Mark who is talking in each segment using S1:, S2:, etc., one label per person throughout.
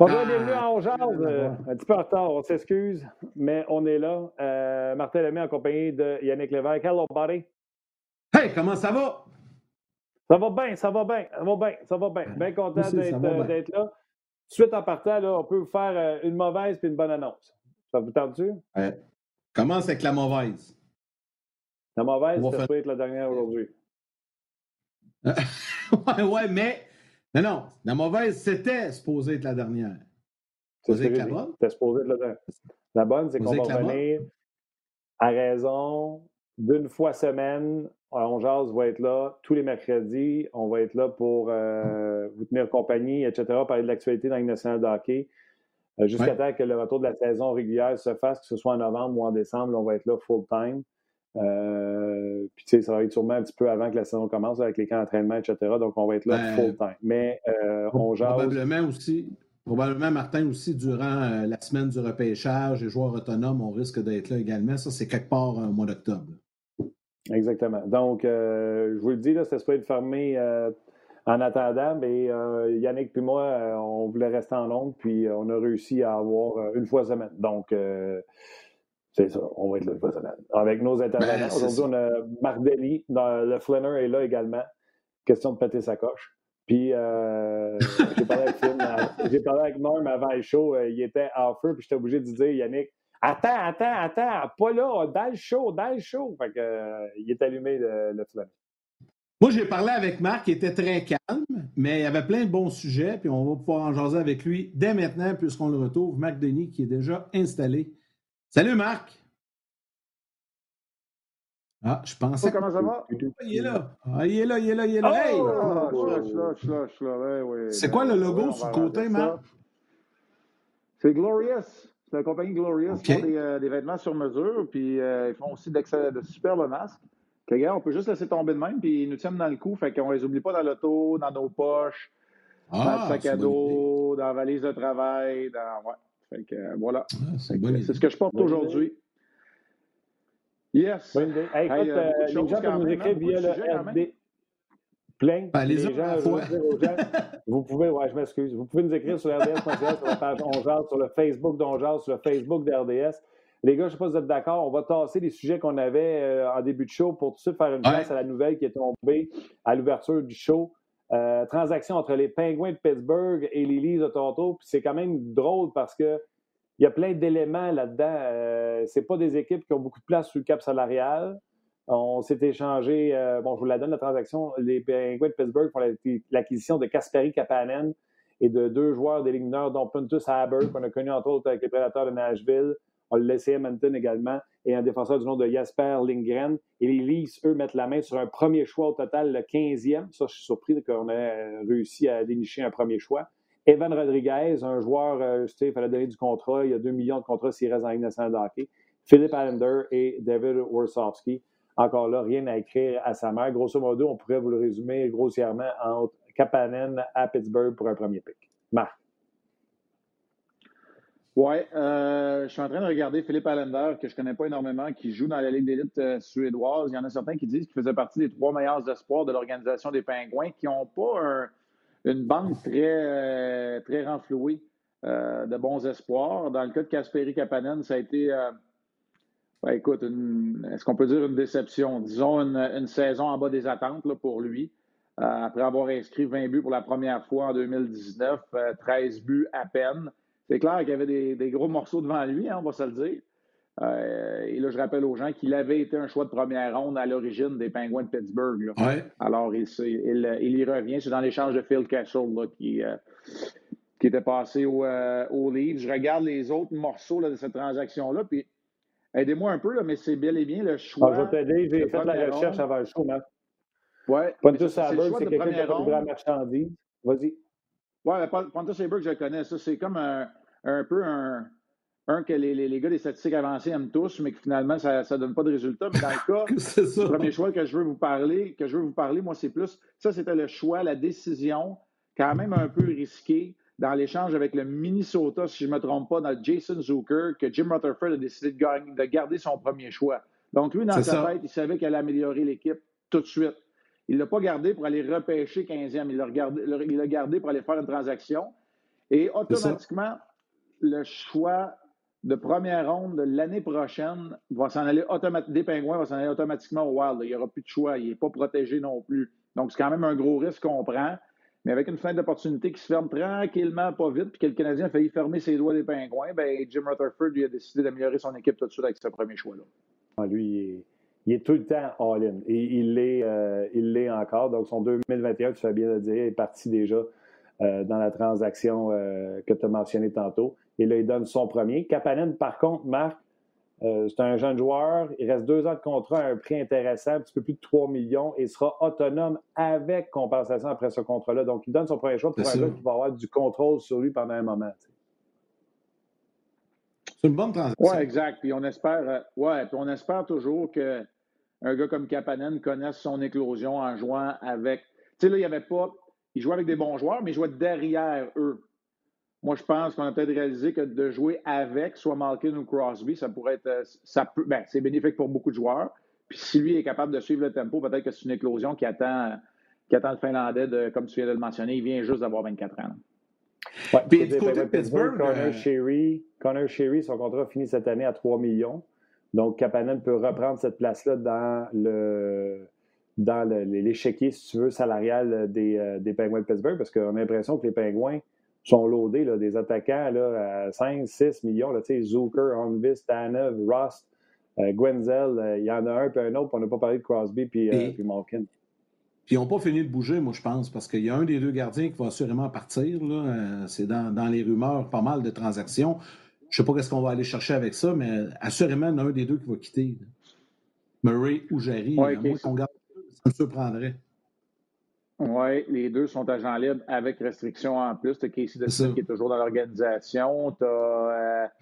S1: Bonjour, bienvenue à On euh, un petit peu en retard, on s'excuse, mais on est là. Euh, Martin Lemay en compagnie de Yannick Lévesque. Hello, buddy.
S2: Hey, comment ça va?
S1: Ça va bien, ça va bien, ça va bien, ça va bien. Bien content euh, d'être là. Suite en partant, là, on peut vous faire une mauvaise puis une bonne annonce. Ça vous tente-tu?
S2: commence avec la mauvaise.
S1: La mauvaise, ça peut être la dernière aujourd'hui.
S2: ouais, ouais, mais mais non, la mauvaise, c'était supposé être la dernière.
S1: Supposé être la bonne? C'était supposé être la dernière. La bonne, c'est qu'on va revenir à raison d'une fois semaine. On jase va être là tous les mercredis. On va être là pour euh, vous tenir compagnie, etc., parler de l'actualité dans le national de hockey. Euh, jusqu'à temps que le retour de la saison régulière se fasse, que ce soit en novembre ou en décembre, on va être là full-time. Euh, puis, tu sais, ça va être sûrement un petit peu avant que la saison commence avec les camps d'entraînement, etc. Donc, on va être là ben, full time. Mais euh, on jase.
S2: Probablement aussi, probablement, Martin, aussi, durant euh, la semaine du repêchage, les joueurs autonomes, on risque d'être là également. Ça, c'est quelque part au mois d'octobre.
S1: Exactement. Donc, je vous le dis, là, ça se peut être fermé en attendant, mais Yannick et moi, on voulait rester en Londres, puis on a réussi à avoir une fois semaine. Donc, c'est ça, on va être là Avec nos intervenants. Ben, Aujourd'hui, on a Marc Denis, le Flanner est là également. Question de péter sa coche. Puis euh, j'ai parlé avec j'ai parlé avec Norm avant le show, euh, il était en feu, puis j'étais obligé de dire Yannick, attends, attends, attends, pas là, dans le show, dans le show. Fait que, euh, il est allumé le, le Flanner.
S2: Moi, j'ai parlé avec Marc, qui était très calme, mais il y avait plein de bons sujets, puis on va pouvoir en jaser avec lui dès maintenant, puisqu'on le retrouve. Marc Denis, qui est déjà installé Salut Marc! Ah, je pensais.
S3: Oh, comment ça va?
S2: Il est là. Ah, il est là, il est là, il est là. hey! C'est quoi le logo sur le côté, Marc?
S3: C'est Glorious. C'est la compagnie Glorious. Ils font euh, des, vêtements sur mesure, puis euh, ils font aussi de superbes masques. regarde, on peut juste laisser tomber de même, puis ils nous tiennent dans le cou, fait qu'on les oublie pas dans l'auto, dans nos poches, dans le ah, sac à dos, dans la valise de travail, dans. Ouais. Fait que, euh, voilà. Ah, c'est ce que je porte aujourd'hui. Yes.
S1: Bonne idée. écoute, euh, euh, les gens peuvent nous écrire via le RD. Plein.
S2: Ben, les gens,
S1: vous pouvez, ouais, je m'excuse, vous pouvez nous écrire sur rds.ca, sur la page Ongeal, sur le Facebook d'Ongeal, sur le Facebook d'RDS. Les gars, je ne sais pas si vous êtes d'accord, on va tasser les sujets qu'on avait en début de show pour tout de suite faire une place à la nouvelle qui est tombée à l'ouverture du show. Euh, transaction entre les Penguins de Pittsburgh et les de Toronto. C'est quand même drôle parce que il y a plein d'éléments là-dedans. Euh, c'est pas des équipes qui ont beaucoup de place sur le cap salarial. On s'est échangé, euh, bon, je vous la donne la transaction. Les Penguins de Pittsburgh font l'acquisition de Kasperi Kapanen et de deux joueurs des Ligues dont Pontus Haber, qu'on a connu entre autres avec les Prédateurs de Nashville. On l'a laissé Edmonton également et un défenseur du nom de Jasper Lindgren. Et les Leafs, eux, mettent la main sur un premier choix au total, le 15e. Ça, je suis surpris qu'on ait réussi à dénicher un premier choix. Evan Rodriguez, un joueur, euh, tu sais, il fallait donner du contrat. Il y a 2 millions de contrats s'il reste en Ligue nationale. Philippe Allender et David Worsowski. Encore là, rien à écrire à sa mère. Grosso modo, on pourrait vous le résumer grossièrement entre Kapanen à Pittsburgh pour un premier pick. Marc.
S3: Oui, euh, je suis en train de regarder Philippe Allender, que je ne connais pas énormément, qui joue dans la Ligue d'élite euh, suédoise. Il y en a certains qui disent qu'il faisait partie des trois meilleurs espoirs de l'organisation des Pingouins, qui n'ont pas une bande très, euh, très renflouée de bons espoirs. Dans le cas de Kasperi Kapanen, ça a été, ben, écoute, est-ce qu'on peut dire une déception? Disons une, saison en bas des attentes pour lui. après avoir inscrit 20 buts pour la première fois en 2019, 13 buts à peine. C'est clair qu'il y avait des, gros morceaux devant lui, hein, on va se le dire. Euh, et là, je rappelle aux gens qu'il avait été un choix de première ronde à l'origine des Penguins de Pittsburgh. Alors, il, y revient. C'est dans l'échange de Phil Castle qui, euh, qui était passé au, euh, au. Je regarde les autres morceaux de cette transaction-là. Puis, aidez-moi un peu, mais c'est bel et bien le choix.
S1: Ah, je vais t'aider. J'ai fait la recherche avant le show, Matt.
S3: Oui.
S1: Pontus c'est quelqu'un qui a la marchandise. Vas-y.
S3: Oui, Pontus Saberg, je le connais. Ça, c'est comme un un peu un, un que les, les, gars des statistiques avancées aiment tous, mais que finalement, ça ne donne pas de résultat. Mais dans le cas, le premier choix que je veux vous parler, que je veux vous parler, moi, c'est plus ça, c'était le choix, la décision, quand même un peu risquée dans l'échange avec le Minnesota, si je ne me trompe pas, dans Jason Zucker, que Jim Rutherford a décidé de, de garder son premier choix. Donc, lui, dans sa tête, il savait qu'elle allait améliorer l'équipe tout de suite. Il ne l'a pas gardé pour aller repêcher 15e. Il l'a gardé, gardé pour aller faire une transaction. Et automatiquement, le choix de première ronde de l'année prochaine va s'en aller. Des pingouins va s'en aller automatiquement au Wild. Il n'y aura plus de choix. Il n'est pas protégé non plus. Donc, c'est quand même un gros risque qu'on prend. Mais avec une fin d'opportunité qui se ferme tranquillement, pas vite, puis que le Canadien a failli fermer ses doigts des pingouins, ben Jim Rutherford lui a décidé d'améliorer son équipe tout de suite avec ce premier choix-là.
S1: Ah, lui, il est, tout le temps all-in. Et il l'est euh, encore. Donc, son 2021, tu fais bien le dire, est parti déjà euh, dans la transaction euh, que tu as mentionnée tantôt. Et là, il donne son premier. Kapanen, par contre, Marc, euh, c'est un jeune joueur. Il reste deux ans de contrat à un prix intéressant, un petit peu plus de 3 millions, et sera autonome avec compensation après ce contrat-là. Donc, il donne son premier choix pour un gars qui va avoir du contrôle sur lui pendant un moment.
S2: C'est une bonne transaction.
S3: Oui, exact. Puis on espère, euh, ouais, puis on espère toujours qu'un gars comme Kapanen connaisse son éclosion en jouant avec. Tu sais, là, il n'y avait pas. Il jouait avec des bons joueurs, mais il jouait derrière eux. Moi, je pense qu'on a peut-être réalisé que de jouer avec soit Malkin ou Crosby, ça pourrait être. Euh, ça peut, ben, c'est bénéfique pour beaucoup de joueurs. Puis si lui est capable de suivre le tempo, peut-être que c'est une éclosion qui attend, qui attend le Finlandais, de, comme tu viens de le mentionner. Il vient juste d'avoir 24 ans.
S1: Ouais, puis du côté de Pittsburgh, Connor, euh... Sherry, Connor Sherry, son contrat finit cette année à 3 millions. Donc, Kapanen peut reprendre cette place-là dans le dans l'échiquier, si tu veux, salarial des, euh, des Penguins de Pittsburgh, parce qu'on a l'impression que les Penguins sont loadés, là, des attaquants là, à 5, 6 millions. Là, Zucker, Holmvis, Tanev, Ross, euh, Gwenzel, euh, il y en a un puis un autre, on n'a pas parlé de Crosby puis, euh, puis Malkin.
S2: Puis ils n'ont pas fini de bouger, moi, je pense, parce qu'il y a un des deux gardiens qui va assurément partir. C'est dans, dans, les rumeurs pas mal de transactions. Je ne sais pas ce qu'on va aller chercher avec ça, mais assurément, il y en a un des deux qui va quitter. Murray ou Jerry. Ouais, okay. qu'on garde, ça me surprendrait.
S3: Oui, les deux sont agents libres avec restriction en plus. Tu as Casey Dustin qui est toujours dans l'organisation. Tu as,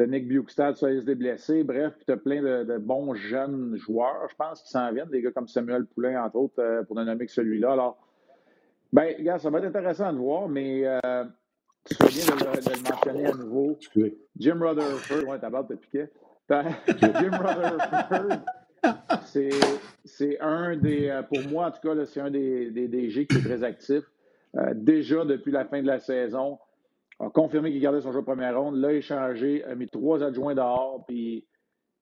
S3: euh, Nick Bukestad, ça des blessés. Bref, tu as plein de, de, bons jeunes joueurs, je pense, qui s'en viennent. Des gars comme Samuel Poulain, entre autres, euh, pour ne nommer que celui-là. Alors, ben, gars, ça va être intéressant de voir, mais euh, tu fais bien de, de, le mentionner à nouveau. Jim Rutherford, ouais, ta barbe te piquait. Jim Rutherford c'est un des, euh, pour moi en tout cas, c'est un des, des, DG qui est très actif. Euh, déjà depuis la fin de la saison, a confirmé qu'il gardait son jeu de première ronde, l'a échangé, a mis trois adjoints dehors, puis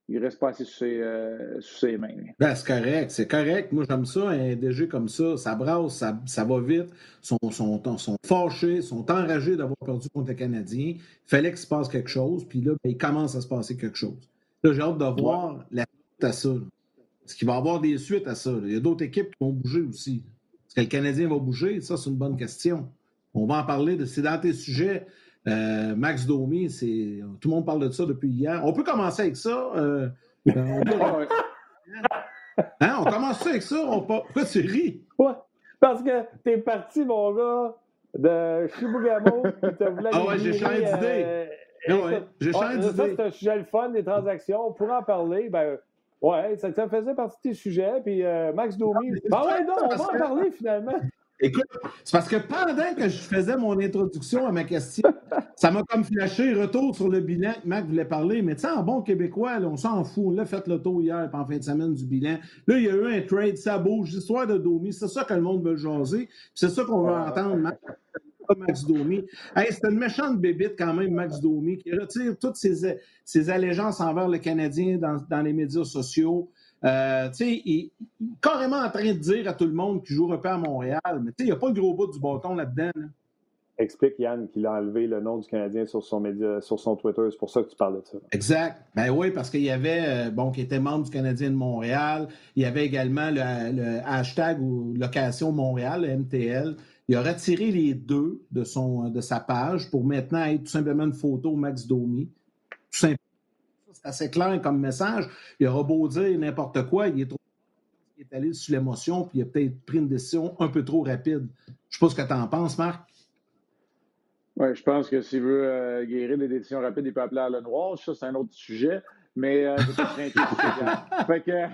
S3: il reste pas ses, euh, ses mains.
S2: Ben, c'est correct, c'est correct. Moi, j'aime ça, un DG comme ça, ça brasse, ça, ça va vite, sont, sont, sont fâchés, sont enragés d'avoir perdu contre les Canadiens. Il fallait qu'il se passe quelque chose, puis là, ben, il commence à se passer quelque chose. Là, j'ai hâte de voir ouais. la à ça. Est-ce qu'il va y avoir des suites à ça? Il y a d'autres équipes qui vont bouger aussi. Est-ce que le Canadien va bouger? Ça, c'est une bonne question. On va en parler. De, c'est dans tes sujets. Euh, Max Domi, c'est, tout le monde parle de ça depuis hier. On peut commencer avec ça. Euh, on, peut... hein, on commence ça avec ça. On... Pourquoi tu ris?
S1: Ouais, parce que t'es parti, mon gars, de Chibougamau.
S2: ah ouais, j'ai changé d'idée. Euh,
S1: ouais, j'ai changé d'idée. Ça, c'est un sujet le fun, des transactions. On pourra en parler. Ben, oui, ça, ça, faisait partie de tes sujets. Puis euh, Max Domi. Ben ouais, non, on va en parler finalement.
S2: Écoute, c'est parce que pendant que je faisais mon introduction à ma question, ça m'a comme flashé retour sur le bilan que Mac voulait parler. Mais tu sais, en bon québécois, là, on s'en fout. On l'a fait le tour hier, en fin de semaine du bilan. Là, il y a eu un trade, ça bouge, l'histoire de Domi. C'est ça que le monde veut jaser. C'est ça qu'on veut entendre, Mac. Max Domi. Hey, c'est une méchante bébite quand même, Max Domi, qui retire toutes ses, ses allégeances envers le Canadien dans, dans les médias sociaux. Euh, il, est carrément en train de dire à tout le monde qu'il joue repère à Montréal, mais il n'y a pas le gros bout du bâton là-dedans. Là.
S1: Explique, Yann, qu'il a enlevé le nom du Canadien sur son, média, sur son Twitter. C'est pour ça que tu parles de ça.
S2: Exact. Ben oui, parce qu'il y avait, euh, bon, qui était membre du Canadien de Montréal. Il y avait également le, le hashtag ou location Montréal, le MTL. Il a retiré les deux de, son, de sa page pour maintenant être tout simplement une photo Max Domi. Tout simplement. C'est assez clair comme message. Il aura beau dire n'importe quoi, il est trop il est allé sur l'émotion, puis il a peut-être pris une décision un peu trop rapide. Je ne sais pas ce que tu en penses, Marc.
S3: Oui, je pense que s'il veut euh, guérir des décisions rapides, il peut appeler à le noir. Ça, c'est un autre sujet. Mais euh, fait que,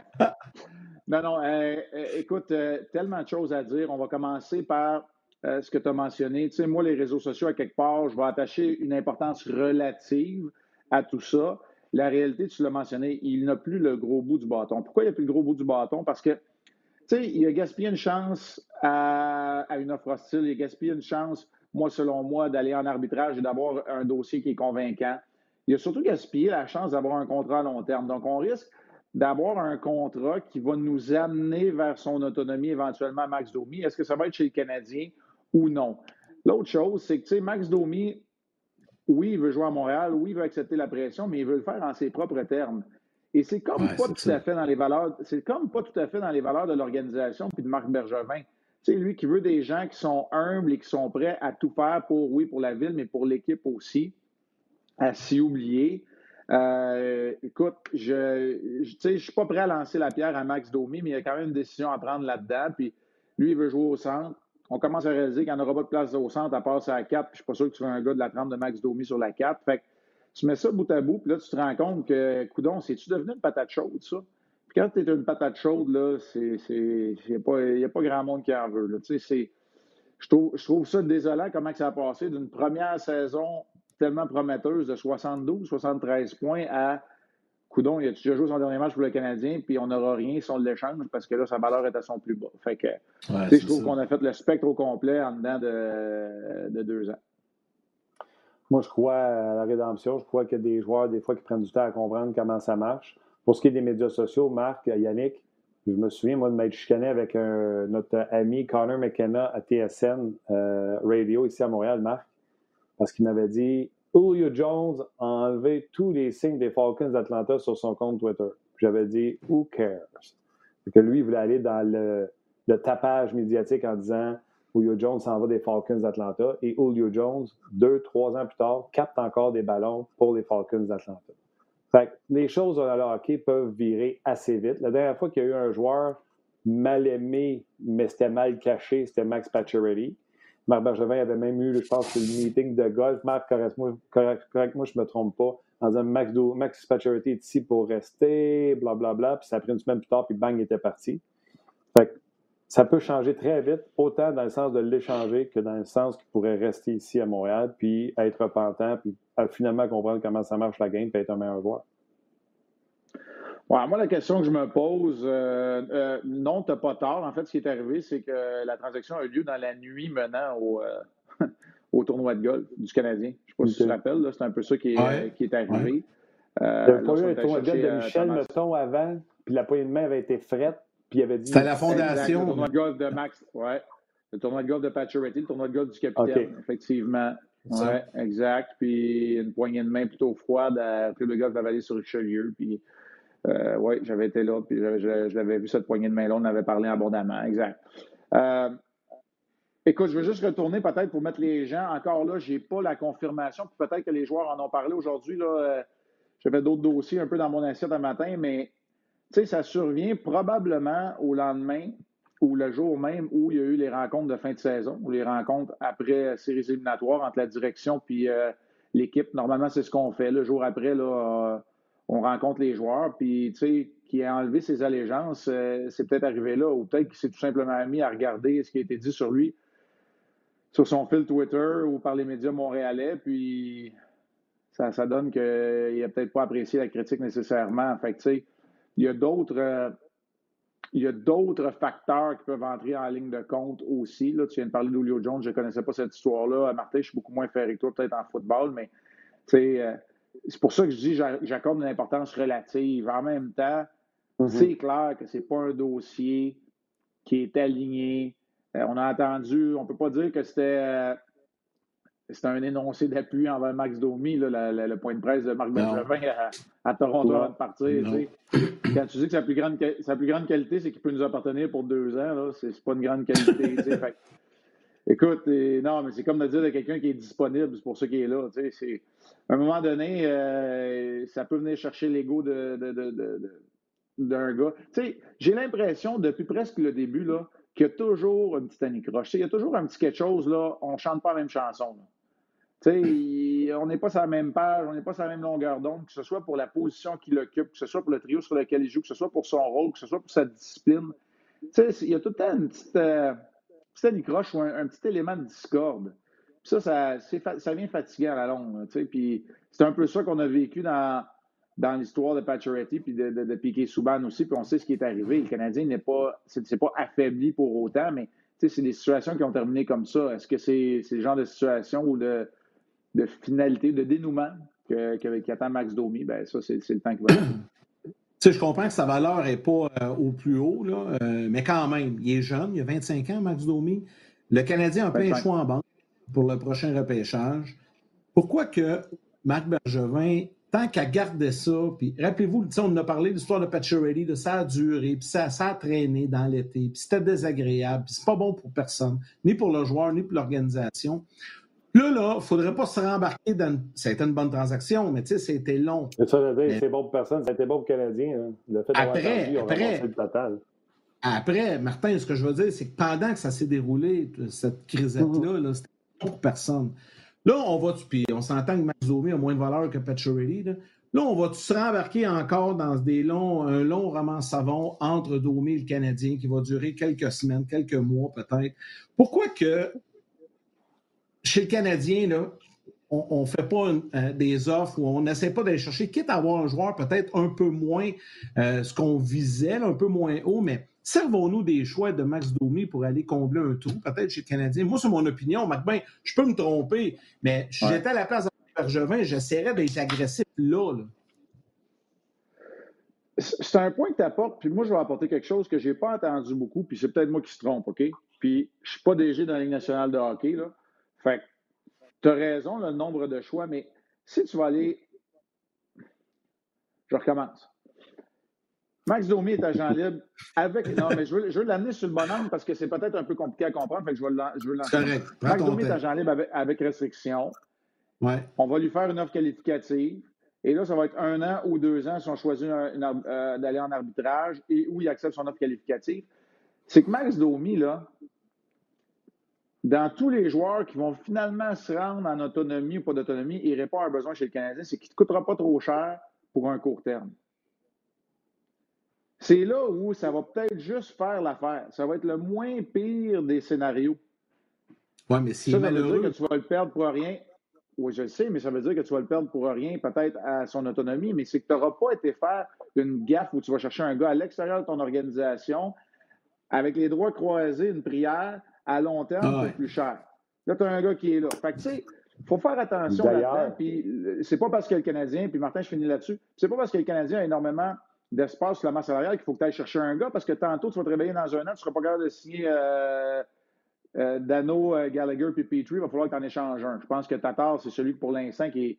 S3: non, non, euh, écoute, tellement de choses à dire. On va commencer par euh, ce que tu as mentionné. Tu sais, moi, les réseaux sociaux, à quelque part, je vais attacher une importance relative à tout ça. La réalité, tu l'as mentionné, il n'a plus le gros bout du bâton. Pourquoi il n'a plus le gros bout du bâton? Parce que, tu sais, il a gaspillé une chance à, à, une offre hostile, il a gaspillé une chance moi, selon moi, d'aller en arbitrage et d'avoir un dossier qui est convaincant. Il a surtout gaspillé la chance d'avoir un contrat à long terme. Donc, on risque d'avoir un contrat qui va nous amener vers son autonomie éventuellement Max Domi. Est-ce que ça va être chez le Canadien ou non? L'autre chose, c'est que, tu sais, Max Domi, oui, il veut jouer à Montréal, oui, il veut accepter la pression, mais il veut le faire en ses propres termes. Et c'est comme pas tout à fait dans les valeurs, c'est comme pas tout à fait dans les valeurs de l'organisation puis de Marc Bergevin. C'est lui qui veut des gens qui sont humbles et qui sont prêts à tout faire pour, oui, pour la ville, mais pour l'équipe aussi, à s'y oublier. Euh, écoute, je ne suis pas prêt à lancer la pierre à Max Domi, mais il y a quand même une décision à prendre là-dedans. Puis lui, il veut jouer au centre. On commence à réaliser qu'il n'y en aura pas de place au centre à passer à la 4. Puis je suis pas sûr que tu veux un gars de la trempe de Max Domi sur la 4. Fait que tu mets ça bout à bout, puis là, tu te rends compte que, coudon, c'est-tu devenu une patate chaude, ça? Puis quand tu es une patate chaude, là, il n'y a, pas, pas grand monde qui en veut. Là. Je, trouve, je trouve ça désolant comment ça a passé d'une première saison tellement prometteuse de 72, 73 points à Coudon, il a déjà joué son dernier match pour le Canadien, puis on n'aura rien si on l'échange parce que là, sa valeur est à son plus bas. Fait que, je trouve qu'on a fait le spectre au complet en dedans de, de, deux ans.
S1: Moi, je crois à la rédemption. Je crois qu'il y a des joueurs, des fois, qui prennent du temps à comprendre comment ça marche. Pour ce qui est des médias sociaux, Marc, Yannick, je me souviens, moi, de m'être chicané avec notre ami Connor McKenna à TSN euh, Radio ici à Montréal, Marc, parce qu'il m'avait dit Julio Jones a enlevé tous les signes des Falcons d'Atlanta sur son compte Twitter. J'avais dit Who cares? que lui, il voulait aller dans le, tapage médiatique en disant Julio Jones s'en va des Falcons d'Atlanta. Et Julio Jones, deux, trois ans plus tard, capte encore des ballons pour les Falcons d'Atlanta. Fait les choses dans le hockey peuvent virer assez vite. La dernière fois qu'il y a eu un joueur mal aimé, mais c'était mal caché, c'était Max Pacioretty. Marc Bergevin avait même eu, je pense, le meeting de golf. Marc, correct-moi, correct, moi, je me trompe pas, en disant Max, Max Pacioretty est ici pour rester, blablabla. Bla, bla. Puis ça a pris une semaine plus tard, puis bang, il était parti. Fait ça peut changer très vite, autant dans le sens de l'échanger que dans le sens qu'il pourrait rester ici à Montréal, puis être repentant, puis finalement comprendre comment ça marche la game, puis être un meilleur joueur.
S3: Ouais, moi, la question que je me pose, euh, euh, non, tu n'as pas tort. En fait, ce qui est arrivé, c'est que la transaction a eu lieu dans la nuit menant au, euh, au tournoi de golf du Canadien. Je ne sais pas si tu te rappelles, c'est un peu ça qui est, qui est arrivé.
S1: avait pas eu un tournoi de golf de Michel, mettons, avant, puis la poignée de main avait été frette, puis il avait dit.
S2: C'est la fondation.
S3: le tournoi de golf de Max, ouais. Le tournoi de golf de Pacioretty, le tournoi de golf du capitaine, effectivement. Oui, exact. Puis une poignée de main plutôt froide à Club de golf de la Vallée sur Richelieu. Puis oui, j'avais été là, puis je, l'avais vu cette poignée de main-là, on en avait parlé abondamment, exact. Euh, écoute, je veux juste retourner peut-être pour mettre les gens, encore là, je n'ai pas la confirmation, puis peut-être que les joueurs en ont parlé aujourd'hui, euh, j'avais d'autres dossiers un peu dans mon assiette un matin, mais ça survient probablement au lendemain ou le jour même où il y a eu les rencontres de fin de saison, ou les rencontres après séries éliminatoires entre la direction puis l'équipe. Normalement, c'est ce qu'on fait. Le jour après, là, on rencontre les joueurs, puis tu sais, qui a enlevé ses allégeances, euh, c'est peut-être arrivé là, ou peut-être qu'il s'est tout simplement mis à regarder ce qui a été dit sur lui sur son fil Twitter ou par les médias montréalais, puis ça, ça donne qu'il n'a peut-être pas apprécié la critique nécessairement. Fait tu sais, il y a d'autres. Euh, il y a d'autres facteurs qui peuvent entrer en ligne de compte aussi. Là, tu viens de parler d'Olio Jones, je ne connaissais pas cette histoire-là. Martin, je suis beaucoup moins ferré que toi, peut-être en football, mais tu sais, euh, c'est pour ça que je dis j'accorde une importance relative. En même temps, mm-hmm. c'est clair que ce n'est pas un dossier qui est aligné. Euh, on a entendu, on ne peut pas dire que c'était euh, un énoncé d'appui envers Max Domi, le point de presse de Marc Bergevin à, Toronto avant de partir. Quand tu dis que sa plus grande, sa plus grande qualité, c'est qu'il peut nous appartenir pour deux ans, ce n'est pas une grande qualité. écoute, non, mais c'est comme de dire de quelqu'un qui est disponible, c'est pour ça qu'il est là. C'est à un moment donné, euh, ça peut venir chercher l'ego d'un de, de, gars. Tu sais, j'ai l'impression, depuis presque le début, qu'il y a toujours une petite anicroche. Il y a toujours un petit quelque chose, là, on ne chante pas la même chanson. Tu sais, on n'est pas sur la même page, on n'est pas sur la même longueur d'onde, que ce soit pour la position qu'il occupe, que ce soit pour le trio sur lequel il joue, que ce soit pour son rôle, que ce soit pour sa discipline. Tu sais, il y a tout le temps une petite, euh, anicroche ou un, petit élément de discorde ça, ça, ça vient fatiguer à la longue. Puis c'est un peu ça qu'on a vécu dans, dans l'histoire de Pacioretty puis de, Piquet Souban aussi. Puis on sait ce qui est arrivé. Le Canadien n'est pas, c'est, pas affaibli pour autant, mais c'est des situations qui ont terminé comme ça. Est-ce que c'est le genre de situation ou de, de finalité, de dénouement que, que, attend Max Domi? Ben, ça, c'est le temps qui va.
S2: Tu sais, je comprends que sa valeur n'est pas euh, au plus haut, là, euh, mais quand même, il est jeune, il a 25 ans, Max Domi. Le Canadien a plein de choix en banque pour le prochain repêchage. Pourquoi que Marc Bergevin, tant qu'à garder ça, puis rappelez-vous, on a parlé de l'histoire de Pacioretty, de ça a duré, puis ça, ça a traîné dans l'été, puis c'était désagréable, puis c'est pas bon pour personne, ni pour le joueur, ni pour l'organisation. Là, là, il ne faudrait pas se rembarquer dans. Ça a été une bonne transaction, mais tu sais, c'était long.
S1: C'est ça, c'est bon pour personne, ça a été bon pour le Canadien. Hein. Le fait
S2: après, après, le total. après, Martin, ce que je veux dire, c'est que pendant que ça s'est déroulé, cette crisette-là, mm-hmm. -là, c'était bon pour personne. Là, on va, puis on s'entend que Max Domi a moins de valeur que Pacioretty. Là. là, on va se rembarquer encore dans des longs, un long roman savon entre Domi et le Canadien qui va durer quelques semaines, quelques mois peut-être. Pourquoi que chez le Canadien, là, on ne fait pas euh, des offres ou on n'essaie pas d'aller chercher, quitte à avoir un joueur peut-être un peu moins euh, ce qu'on visait, un peu moins haut, mais servons-nous des choix de Max Domi pour aller combler un trou, peut-être chez le Canadien. Moi, c'est mon opinion. Maintenant, je peux me tromper, mais si j'étais à la place de Bergevin, j'essaierais d'être agressif là.
S3: C'est un point que tu apportes, puis moi, je vais apporter quelque chose que je n'ai pas entendu beaucoup, puis c'est peut-être moi qui se trompe, OK? Puis je ne suis pas DG dans la Ligue nationale de hockey, là. Fait tu as raison, le nombre de choix, mais si tu vas aller. Je recommence. Max Domi est agent libre avec. Non, mais je veux, l'amener sur le bon angle parce que c'est peut-être un peu compliqué à comprendre. Fait que je veux, lancer. Max Domi est agent libre avec, restriction.
S2: Ouais.
S3: On va lui faire une offre qualificative. Et là, ça va être un an ou deux ans si on choisit euh, d'aller en arbitrage et où il accepte son offre qualificative. C'est que Max Domi, là, dans tous les joueurs qui vont finalement se rendre en autonomie ou pas d'autonomie il répond à un besoin chez le Canadien, c'est qu'il ne te coûtera pas trop cher pour un court terme. C'est là où ça va peut-être juste faire l'affaire. Ça va être le moins pire des scénarios.
S2: Oui, mais si
S3: ça, veut dire que tu vas le perdre pour rien. Oui, je le sais, mais ça veut dire que tu vas le perdre pour rien, peut-être à son autonomie, mais c'est que tu n'auras pas été faire une gaffe où tu vas chercher un gars à l'extérieur de ton organisation avec les droits croisés, une prière, à long terme, ah c'est plus cher. Là, tu as un gars qui est là. Fait que, tu sais, il faut faire attention là-dedans. Puis, c'est pas parce que le Canadien, puis Martin, je finis là-dessus, c'est pas parce que le Canadien a énormément d'espace sur la masse salariale qu'il faut que tu ailles chercher un gars, parce que tantôt, tu vas te réveiller dans un an, tu ne seras pas capable de signer euh, euh, Dano, euh, Gallagher puis Petrie. Il va falloir que tu en échanges un. Je pense que Tatar, c'est celui pour l'instant qui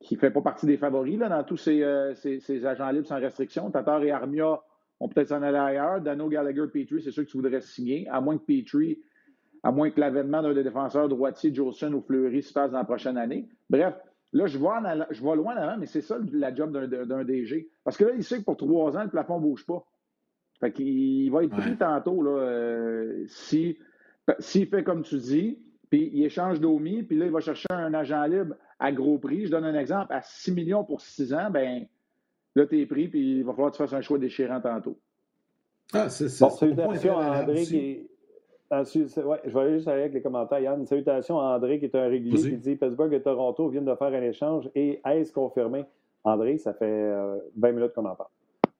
S3: qui ne fait pas partie des favoris là, dans tous ces, ces, agents libres sans restriction. Tatar et Armia ont peut-être s'en aller ailleurs. Dano, Gallagher, Petrie, c'est sûr que tu voudrais signer, à moins que Petrie à moins que l'avènement d'un des défenseurs droitier, Jolson ou Fleury, se passe dans la prochaine année. Bref, là, je vois, je vois loin avant, mais c'est ça la job d'un DG. Parce que là, il sait que pour trois ans, le plafond ne bouge pas. Fait qu'il va être pris tantôt là, euh, s'il fait comme tu dis, puis il échange d'OMI, puis là, il va chercher un agent libre à gros prix. Je donne un exemple, à 6 millions pour 6 ans, ben là, tu es pris, puis il va falloir que tu fasses un choix déchirant tantôt.
S1: Ah, c'est ça. Bon, c'est André qui ah, ouais, je vais aller juste avec les commentaires. Yann, une salutation à André, qui est un régulier, qui dit Pittsburgh et Toronto viennent de faire un échange et est-ce confirmé? André, ça fait 20 euh, minutes qu'on en parle.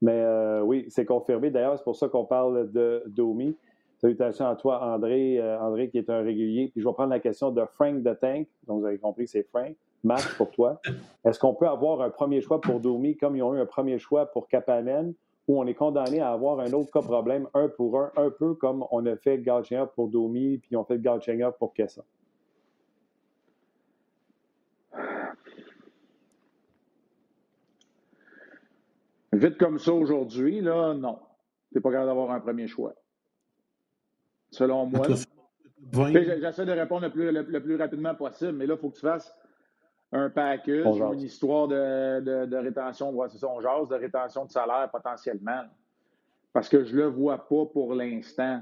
S1: Mais euh, oui, c'est confirmé. D'ailleurs, c'est pour ça qu'on parle de Domi. Salutations à toi, André, euh, André qui est un régulier. Puis je vais prendre la question de Frank de Tank. Donc, vous avez compris que c'est Frank. Marc, pour toi. Est-ce qu'on peut avoir un premier choix pour Domi comme ils ont eu un premier choix pour Kapanen? Où on est condamné à avoir un autre cas problème, un pour un, un peu comme on a fait Galchenyuk pour Domi, puis on fait Galchenyuk pour Kessa.
S3: Vite comme ça aujourd'hui, là, non. Tu n'es pas capable d'avoir un premier choix. Selon moi. J'essaie de répondre le plus, le plus, rapidement possible, mais là, il faut que tu fasses un package, une histoire de, de, de rétention, c'est ça, on jase de rétention de salaire potentiellement. Parce que je ne le vois pas pour l'instant.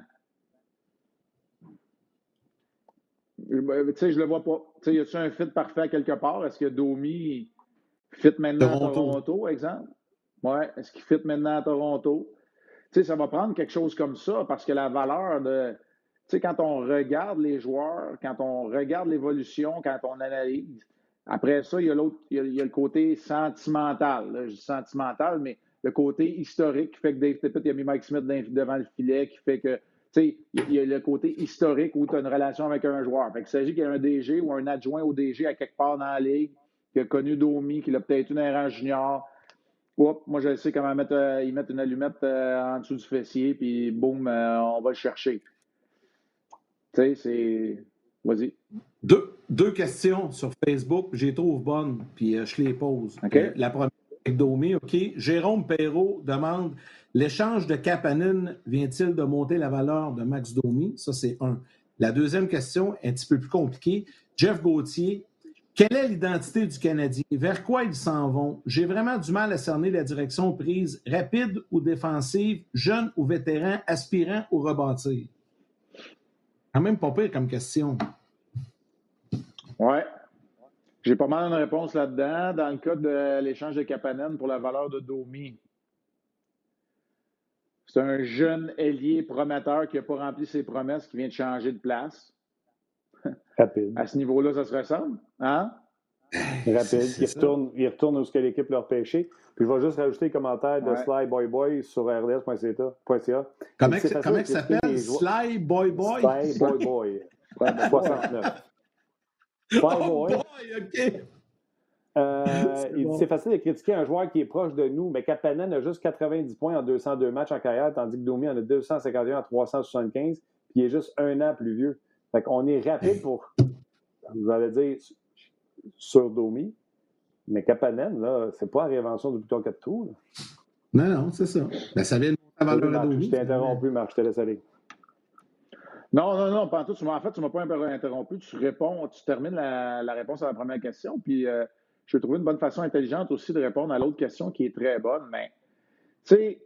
S3: Tu sais, je le vois pas. Tu sais, y a-t-il un fit parfait quelque part? Est-ce que Domi fit maintenant à Toronto, exemple? Ouais. Est-ce qu'il fit maintenant à Toronto? Tu sais, ça va prendre quelque chose comme ça parce que la valeur de. Tu sais, quand on regarde les joueurs, quand on regarde l'évolution, quand on analyse, après ça, il y a l'autre, il, y a le côté sentimental. je dis sentimental, mais le côté historique qui fait que Dave Tippett a mis Mike Smith devant le filet, qui fait que il y a le côté historique où tu as une relation avec un joueur. Fait il s'agit qu'il y ait un DG ou un adjoint au DG à quelque part dans la ligue qui a connu Domi, qui l'a peut-être eu un junior. moi, je sais comment mettre, euh, ils mettent une allumette euh, en dessous du fessier, puis boum, euh, on va le chercher. Tu sais, c'est. Vas-y.
S2: Deux, deux, questions sur Facebook, je les trouve bonnes, puis je les pose. la première, avec Domi, OK. Jérôme Perrault demande L'échange de Kapanen vient-il de monter la valeur de Max Domi? Ça, c'est un. La deuxième question est un petit peu plus compliquée. Jeff Gauthier, quelle est l'identité du Canadien? Vers quoi ils s'en vont? J'ai vraiment du mal à cerner la direction prise, rapide ou défensive, jeune ou vétéran, aspirant ou rebâtir. Quand même pas pire comme question.
S3: Ouais. J'ai pas mal de réponses là-dedans. Dans le cas de l'échange de Kapanen pour la valeur de Domi, c'est un jeune ailier prometteur qui n'a pas rempli ses promesses, qui vient de changer de place.
S1: Rapide.
S3: À ce niveau-là, ça se ressemble. Hein?
S1: Rapide. Il retourne, il retourne où ce que l'équipe leur pêché. Puis je vais juste rajouter les commentaires de Sly Boy Boy sur rds.ca.
S2: Comment, comment il s'appelle? Sly Boy Boy?
S1: Sly Boy Boy. 69.
S2: Sly Boy. Oh boy, OK.
S1: Euh, c'est facile de critiquer un joueur qui est proche de nous, mais Kapanen a juste 90 points en 202 matchs en carrière, tandis que Domi en a 251 en 375, puis il est juste un an plus vieux. Fait qu'on est rapide pour, j'allais dire, sur Domi, mais Kapanen, là, c'est pas la réinvention du bouton 4 tours.
S2: Non, non, c'est ça. Ben, ça vient de à Domi.
S1: Je t'ai interrompu, Marc, je te laisse aller.
S3: Non, non, non, pas en tout. En fait, tu ne m'as pas interrompu. Tu réponds, tu termines la, réponse à la première question, puis euh, je vais trouver une bonne façon intelligente aussi de répondre à l'autre question qui est très bonne. Mais, tu sais,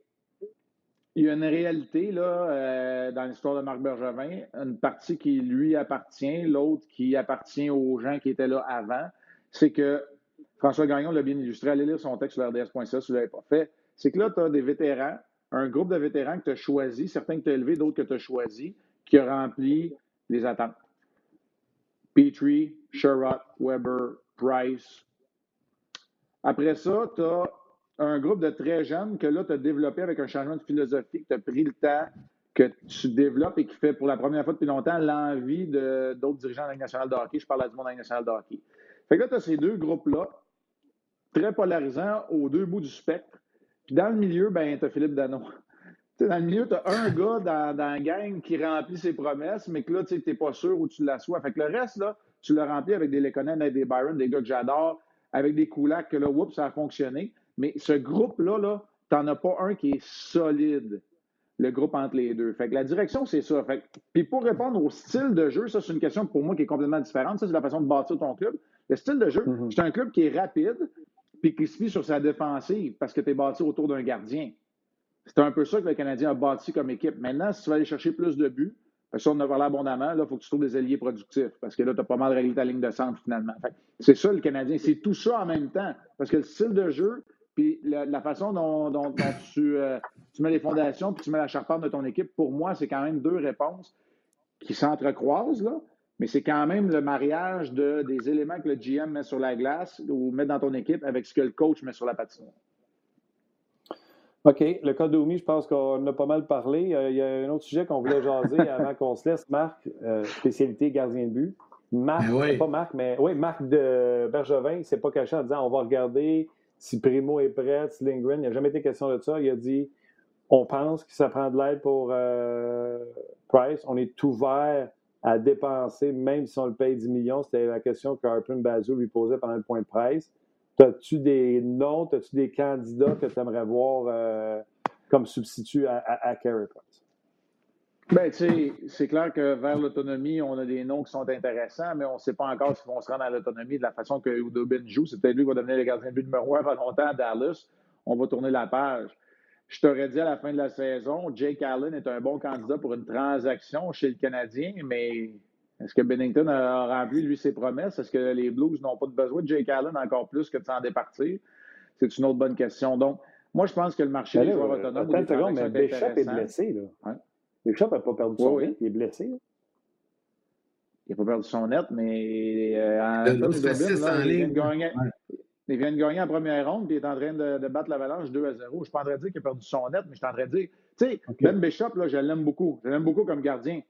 S3: il y a une réalité là, euh, dans l'histoire de Marc Bergevin, une partie qui lui appartient, l'autre qui appartient aux gens qui étaient là avant. C'est que François Gagnon l'a bien illustré. Allez lire son texte sur rds.ca si vous ne l'avez pas fait. C'est que là, tu as des vétérans, un groupe de vétérans que tu as choisi, certains que tu as élevés, d'autres que tu as choisis, qui a rempli les attentes. Petrie, Sherrod, Weber, Price, après ça, tu as un groupe de très jeunes que là, tu as développé avec un changement de philosophie, que tu as pris le temps, que tu développes et qui fait pour la première fois depuis longtemps l'envie d'autres dirigeants de la nationale de hockey. Je parle à du monde de la nationale de hockey. Fait que là, tu as ces deux groupes-là, très polarisants aux deux bouts du spectre. Puis dans le milieu, ben, tu as Philippe Dano. dans le milieu, tu as un gars dans, dans la gang qui remplit ses promesses, mais que là, tu n'es pas sûr où tu l'assois. Fait que le reste, là, tu l'as rempli avec des Lekonen, des Byron, des gars que j'adore, avec des coulacs que là, oups, ça a fonctionné. Mais ce groupe-là, -là, tu n'en as pas un qui est solide, le groupe entre les deux. Fait que la direction, c'est ça. Fait puis pour répondre au style de jeu, ça, c'est une question pour moi qui est complètement différente. Ça, c'est la façon de bâtir ton club. Le style de jeu, mm-hmm. c'est un club qui est rapide puis qui se fie sur sa défensive parce que tu es bâti autour d'un gardien. C'est un peu ça que le Canadien a bâti comme équipe. Maintenant, si tu vas aller chercher plus de buts, parce on en a parlé abondamment, il faut que tu trouves des alliés productifs, parce que là, tu as pas mal réglé ta ligne de centre finalement. C'est ça le Canadien, c'est tout ça en même temps. Parce que le style de jeu, puis la, façon dont, euh, tu, mets les fondations, puis tu mets la charpente de ton équipe, pour moi, c'est quand même deux réponses qui s'entrecroisent, là, mais c'est quand même le mariage de, des éléments que le GM met sur la glace ou met dans ton équipe avec ce que le coach met sur la patinoire.
S1: OK. Le cas d'Omi, je pense qu'on a pas mal parlé. Euh, il y a un autre sujet qu'on voulait jaser avant qu'on se laisse. Marc, euh, spécialité gardien de but. Marc, pas Marc, mais oui, Marc de Bergevin s'est pas caché en disant on va regarder si Primo est prêt, si Lindgren. Il n'y a jamais été question de ça. Il a dit on pense que ça prend de l'aide pour euh, Price. On est ouvert à dépenser, même si on le paye 10 millions. C'était la question que Harper Bazou lui posait pendant le point de presse. As-tu des noms, as-tu des candidats que tu aimerais voir euh, comme substitut à, à, Carey Price?
S3: Bien, tu sais, c'est clair que vers l'autonomie, on a des noms qui sont intéressants, mais on ne sait pas encore s'ils vont se rendre à l'autonomie de la façon que Udobin joue. C'est peut-être lui qui va devenir le gardien de but numéro un avant longtemps à Dallas. On va tourner la page. Je t'aurais dit à la fin de la saison, Jake Allen est un bon candidat pour une transaction chez le Canadien, mais est-ce que Bennington a rempli, lui, ses promesses? Est-ce que les Blues n'ont pas besoin de Jake Allen encore plus que de s'en départir? C'est une autre bonne question. Donc, moi, je pense que le marché
S1: ben des joueurs autonomes... Attends une seconde, mais Bishop est blessé, là. Bishop n'a pas perdu son net, il est blessé. Il
S3: n'a pas perdu son net, mais... Euh, en,
S2: le, le,
S3: il vient de gagner en première ronde, puis il est en train de, battre l'Avalanche 2 à 0. Je ne suis pas en train de dire qu'il a perdu son net, mais je suis en train de dire, tu sais, Ben Bishop, là, je l'aime beaucoup. Je l'aime beaucoup comme gardien.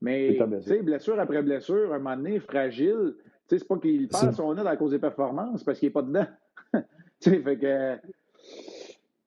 S3: Mais, tu sais, blessure après blessure, un moment donné, fragile, tu sais, c'est pas qu'il perd son net à cause des performances, parce qu'il n'est pas dedans. tu sais, fait que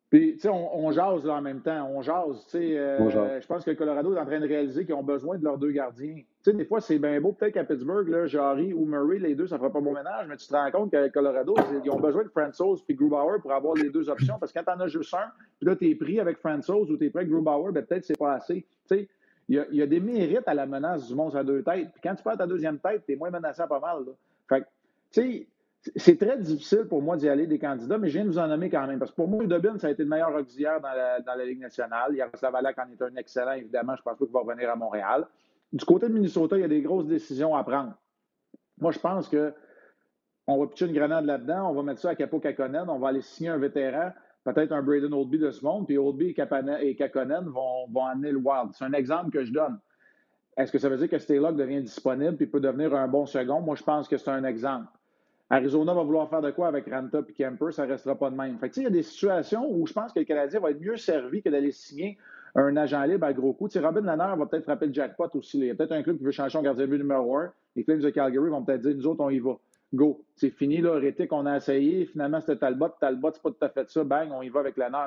S3: puis, tu sais, on, jase là en même temps. On jase, tu sais. Euh, je pense que le Colorado est en train de réaliser qu'ils ont besoin de leurs deux gardiens. Tu sais, des fois, c'est bien beau. Peut-être qu'à Pittsburgh, là, Jarry ou Murray, les deux, ça ne fera pas bon ménage, mais tu te rends compte qu'avec Colorado, ils ont besoin de Francis puis Grubauer pour avoir les deux options. Parce que quand tu en as juste un, puis là, tu es pris avec Francis ou tu es pris avec Grubauer, ben, peut-être que c'est pas assez. Tu sais, il y, a, des mérites à la menace du monstre à deux têtes. Puis quand tu perds ta deuxième tête, tu es moins menaçant pas mal. Là. Fait tu sais, c'est très difficile pour moi d'y aller des candidats, mais je viens de vous en nommer quand même. Parce que pour moi, Dubin, ça a été le meilleur auxiliaire dans la, dans la Ligue nationale. Il y a Savalak en est un excellent, évidemment. Je pense pas qu'il va revenir à Montréal. Du côté de Minnesota, il y a des grosses décisions à prendre. Moi, je pense que on va pitcher une grenade là-dedans, on va mettre ça à Capo Kakonen, on va aller signer un vétéran, peut-être un Braden Oldby de ce monde, puis Oldby et Kakonen vont, amener le Wild. C'est un exemple que je donne. Est-ce que ça veut dire que Staylock devient disponible et peut devenir un bon second? Moi, je pense que c'est un exemple. Arizona va vouloir faire de quoi avec Ranta et Kemper, ça ne restera pas de même. Fait il y a des situations où je pense que le Canadien va être mieux servi que d'aller signer un agent libre à gros coup. Robin Lanner va peut-être frapper le jackpot aussi. Il y a peut-être un club qui veut changer son gardien de but numéro un. Les Flames de Calgary vont peut-être dire nous autres, on y va. Go. C'est fini, là, Rétique, on a essayé. Finalement, c'était Talbot. Talbot, c'est pas tout à fait ça. Bang, on y va avec Lanner.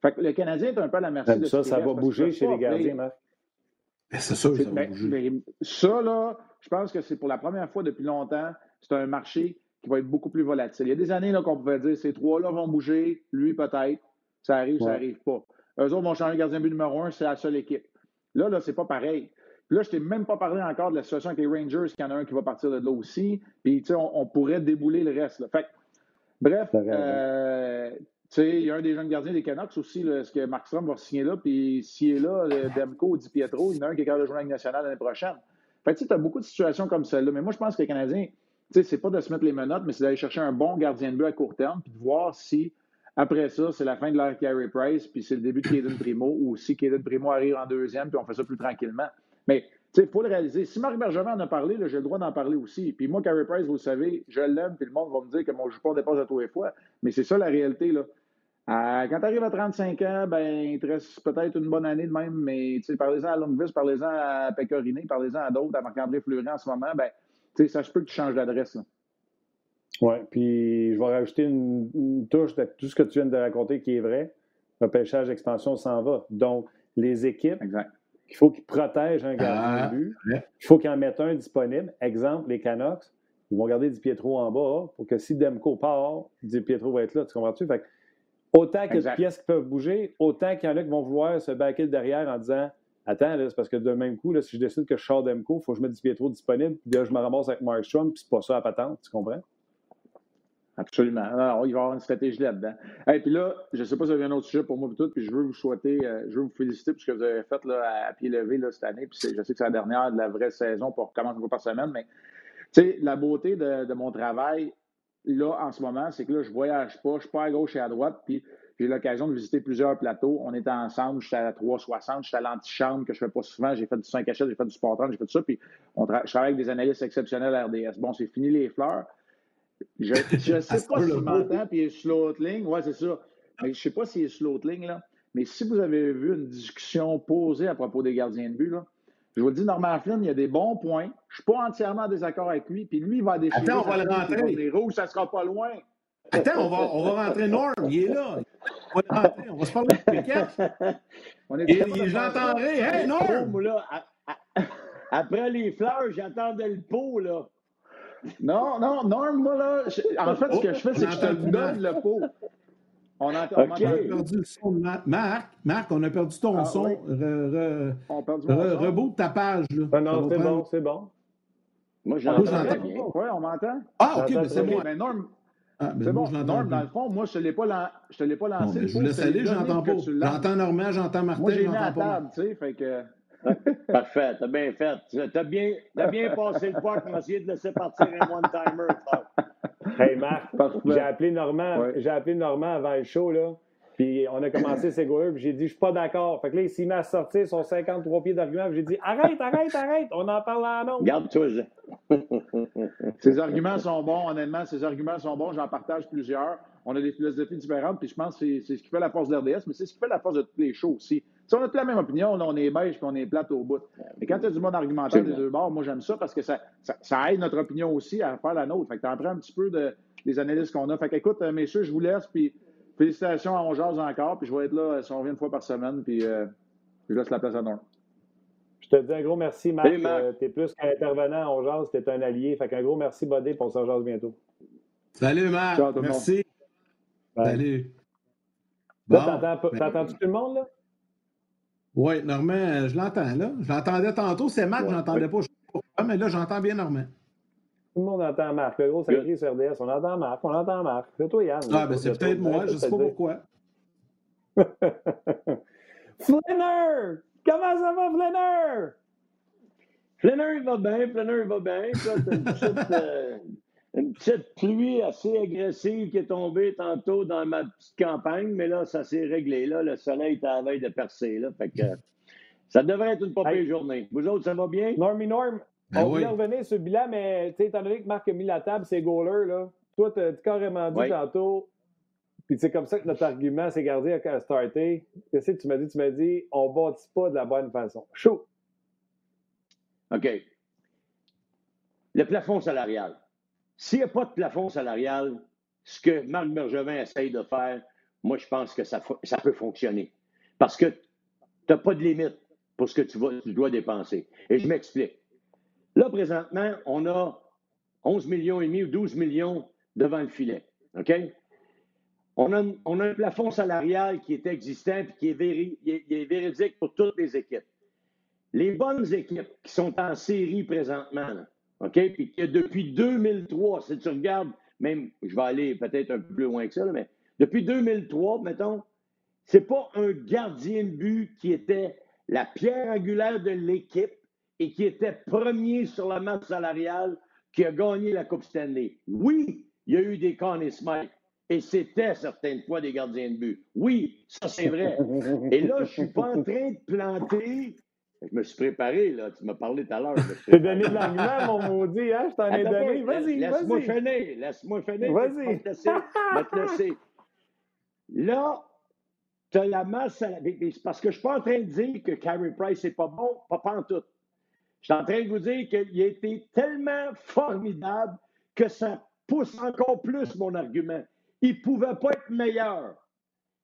S3: Fait que le Canadien est un peu à la merci de
S1: ça. Ça va bouger chez les gardiens, Marc.
S2: C'est ça, ça va bouger.
S3: ça, là, je pense que c'est pour la première fois depuis longtemps c'est un marché qui va être beaucoup plus volatile. Il y a des années qu'on pouvait dire ces trois-là vont bouger, lui peut-être, ça arrive, ça n'arrive pas. Eux autres vont changer le gardien but numéro un, c'est la seule équipe. Là, là, c'est pas pareil. là, je t'ai même pas parlé encore de la situation avec les Rangers, qu'il y en a un qui va partir de là aussi. Puis, tu sais, on, pourrait débouler le reste. Fait bref, euh, tu sais, il y a un des jeunes gardiens des Canucks aussi. Est-ce que Markstrom va signer là? Puis, s'il est là, Demko ou Di Pietro, il y en a un qui est capable de jouer avec nationale l'année prochaine. Fait tu as beaucoup de situations comme celle-là. Mais moi, je pense que les Canadiens, c'est pas de se mettre les menottes, mais c'est d'aller chercher un bon gardien de but à court terme, puis de voir si, après ça, c'est la fin de l'ère Carey Price, puis c'est le début de Caden Primo, ou si Caden Primo arrive en deuxième, puis on fait ça plus tranquillement. Mais il faut le réaliser. Si Marc Bergevin en a parlé, j'ai le droit d'en parler aussi. Puis moi, Carey Price, vous le savez, je l'aime, puis le monde va me dire que mon pas dépasse à tous les fois. Mais c'est ça la réalité. Là. quand tu arrives à 35 ans, ben, il te reste peut-être une bonne année de même, mais parlez-en à Longvis, parlez-en à Pecorine, parlez-en à d'autres, à Marc-André Fleury en ce moment, ben, ça se peut que tu changes d'adresse.
S1: Oui, puis je vais rajouter une, touche de tout ce que tu viens de raconter qui est vrai. Le pêchage d'expansion s'en va. Donc, les équipes, il faut qu'ils protègent un gardien de ah, but. Il faut qu'ils en mettent un disponible. Exemple, les Canucks, ils vont garder Di Pietro en bas pour que si Demko part, Di Pietro va être là. Tu comprends-tu? Fait autant qu'il y a de pièces qui peuvent bouger, autant qu'il y en a qui vont vouloir se baquer derrière en disant Attends, c'est parce que d'un même coup, là, si je décide que je sors d'Emco, il faut que je mette Di Pietro disponible, puis là, je me ramasse avec Markstrom, puis c'est pas ça à patente, tu comprends?
S3: Absolument. Il va y avoir une stratégie là-dedans. Et puis là, je ne sais pas si vous avez un autre sujet pour moi et tout, puis je veux vous souhaiter, euh, je veux vous féliciter pour ce que vous avez fait là, à pied levé là, cette année. Puis je sais que c'est la dernière de la vraie saison pour commencer une fois par semaine, mais tu sais, la beauté de, mon travail, là, en ce moment, c'est que là, je voyage pas, je suis pas à gauche et à droite, puis j'ai l'occasion de visiter plusieurs plateaux. On était ensemble, j'étais à la 360, j'étais à l'antichambre que je ne fais pas souvent. J'ai fait du 5 h j'ai fait du sport j'ai fait tout ça. Puis on je travaille avec des analystes exceptionnels à RDS. Bon, c'est fini les fleurs. Je ne sais pas s'il m'entend, puis il est sur l'autre ligne. Oui, c'est ça. Mais je ne sais pas s'il est sur l'autre ligne, là. Mais si vous avez vu une discussion posée à propos des gardiens de but, là, je vous dis, Norman Flynn, il y a des bons points. Je ne suis pas entièrement en désaccord avec lui. Puis lui, il va déchirer.
S2: Attends, on va le rentrer.
S3: Les rouges, ça ne sera pas loin.
S2: Attends, on va, on va rentrer Norm. Il est là. On va, rentrer. on va se parler de P4. Et, j'entendrai. Hey, Norm!
S4: Après les fleurs, j'attendais le pot, là.
S3: Non, non, Norm, moi, là, en fait, ce que je fais, c'est que je te donne le pot.
S2: On a, on a, perdu le son de Marc. Marc, Marc on a perdu ton ah, son. Oui. Re, re, reboot ta page. Là.
S1: Ah non, c'est bon, c'est bon.
S3: Moi, j'entends bien. Oui, on m'entend?
S2: Ah, OK, mais c'est moi.
S3: Mais Norm, ah, ben c'est bon. Norm, dans le fond, moi, je ne l'ai pas, lancé.
S2: Ben, je vous laisse aller, j'entends pas. J'entends Normand, j'entends Martin,
S3: Moi, j'ai mis à table, tu sais, fait que...
S4: Parfait, t'as bien fait. T'as bien, as bien passé le poids pour essayer de laisser partir un one-timer.
S1: Hey Marc, j'ai appelé Normand, j'ai appelé Normand avant le show, là. Puis on a commencé ces gars puis j'ai dit, je suis pas d'accord. Fait que là, il s'est mis à sortir son 53 pieds d'argument, j'ai dit, arrête, arrête, arrête, on en parle en nom.
S4: Garde-toi,
S3: Ces arguments sont bons, honnêtement, ces arguments sont bons. J'en partage plusieurs. On a des philosophies différentes, puis je pense que c'est ce qui fait la force de l'RDS, mais c'est ce qui fait la force de tous les shows aussi. Si on a toute la même opinion, on est beige puis on est plate au bout. Mais quand tu as du monde argumentaire des deux bords, moi j'aime ça parce que ça, ça, aide notre opinion aussi à faire la nôtre. Fait que tu en prends un petit peu de, des analyses qu'on a. Fait que écoute, euh, messieurs, je vous laisse, puis félicitations à On encore, puis je vais être là euh, si on revient une fois par semaine, puis euh, je laisse la place à Norm.
S1: Je te dis un gros merci, Marc. tu es plus qu'un intervenant en jase, tu es un allié. Fait qu'un gros merci, Bodé, pour on se jase bientôt.
S2: Salut, Marc. merci. Salut.
S1: T'entends-tu tout le monde, là?
S2: Oui, Normand, je l'entends, là. Je l'entendais tantôt. C'est Marc, je n'entendais pas. mais là, j'entends bien Normand.
S1: Tout le monde entend Marc. Le gros, c'est écrit sur RDS. On entend Marc. On entend Marc. C'est toi, Yann.
S2: Ah, ben c'est peut-être moi. Je ne sais pas pourquoi.
S1: Flinner! Comment ça va, Flinner?
S4: Flinner, il va bien. Flinner, il va bien. une petite, euh, une petite pluie assez agressive qui est tombée tantôt dans ma petite campagne, mais là, ça s'est réglé. Là, le soleil est à la veille de percer. Là, fait que, ça devrait être une pas journée. Vous autres, ça va bien?
S1: Normie Norm, ben on voulait revenir sur le bilan, mais étant donné que Marc a mis la table, c'est goaler, là. Toi, tu as carrément dit tantôt, puis c'est comme ça que notre argument s'est gardé à starter. Qu'est-ce que tu m'as dit? Tu m'as dit, on ne bâtit pas de la bonne façon. Chaud!
S4: OK. Le plafond salarial. S'il n'y a pas de plafond salarial, ce que Marc Bergevin essaye de faire, moi, je pense que ça, peut fonctionner. Parce que tu n'as pas de limite pour ce que tu, dois dépenser. Et je m'explique. Là, présentement, on a 11 millions et demi ou 12 millions devant le filet. OK? On a, on a un plafond salarial qui est existant et qui est, véridique pour toutes les équipes. Les bonnes équipes qui sont en série présentement, OK? Puis que depuis 2003, si tu regardes, même, je vais aller peut-être un peu plus loin que ça, mais depuis 2003, mettons, c'est pas un gardien de but qui était la pierre angulaire de l'équipe et qui était premier sur la masse salariale qui a gagné la Coupe Stanley. Oui, il y a eu des Conn Smith. Et c'était certaines fois des gardiens de but. Oui, ça c'est vrai. Et là, je ne suis pas en train de planter. Je me suis préparé, là. Tu m'as parlé tout à l'heure.
S1: Je t'ai donné de l'argument, mon maudit, hein? Je t'en ai donné. Vas-y,
S4: Laisse-moi finir. Laisse-moi finir. Vas-y. Je te laisser. Là, tu as la masse. Parce que je ne suis pas en train de dire que Carey Price n'est pas bon, pas, pas en tout. Je suis en train de vous dire qu'il a été tellement formidable que ça pousse encore plus mon argument. Il ne pouvait pas être meilleur.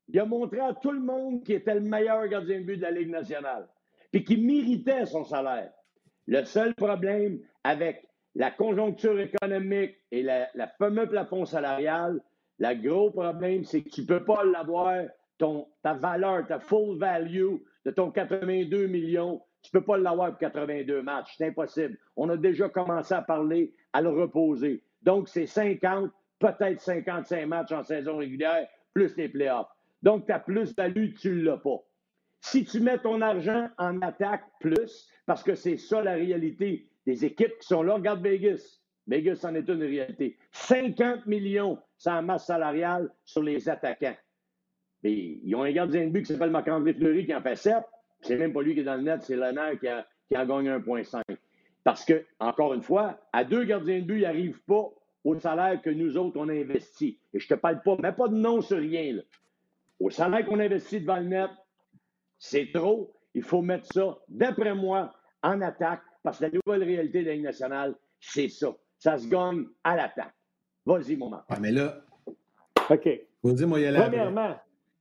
S4: Il a montré à tout le monde qu'il était le meilleur gardien de but de la Ligue nationale, puis qu'il méritait son salaire. Le seul problème avec la conjoncture économique et la fameux plafond salarial, le gros problème, c'est que tu ne peux pas l'avoir, ta valeur, ta full value de ton 82 millions tu ne peux pas l'avoir pour 82 matchs. C'est impossible. On a déjà commencé à parler à le reposer. Donc, c'est 50, peut-être 55 matchs en saison régulière, plus les playoffs. Donc, ta plus-value, tu ne l'as pas. Si tu mets ton argent en attaque plus, parce que c'est ça la réalité des équipes qui sont là, regarde Vegas. Vegas en est une réalité. 50 millions sans masse salariale sur les attaquants. Ils ont un gardien de but qui s'appelle Marc-André Fleury qui en fait 7. C'est même pas lui qui est dans le net, c'est Lenner qui a, qui a gagné 1,5. Parce que, encore une fois, à deux gardiens de but, ils n'arrivent pas au salaire que nous autres, on a investi. Et je te parle pas, mais pas de nom sur rien. Au salaire qu'on investit devant le net, c'est trop. Il faut mettre ça, d'après moi, en attaque, parce que la nouvelle réalité de la Ligue nationale, c'est ça. Ça se gagne à l'attaque. Vas-y, mon
S2: Ah, mais là.
S1: OK.
S2: Vous dites, moi, y aller
S1: Premièrement,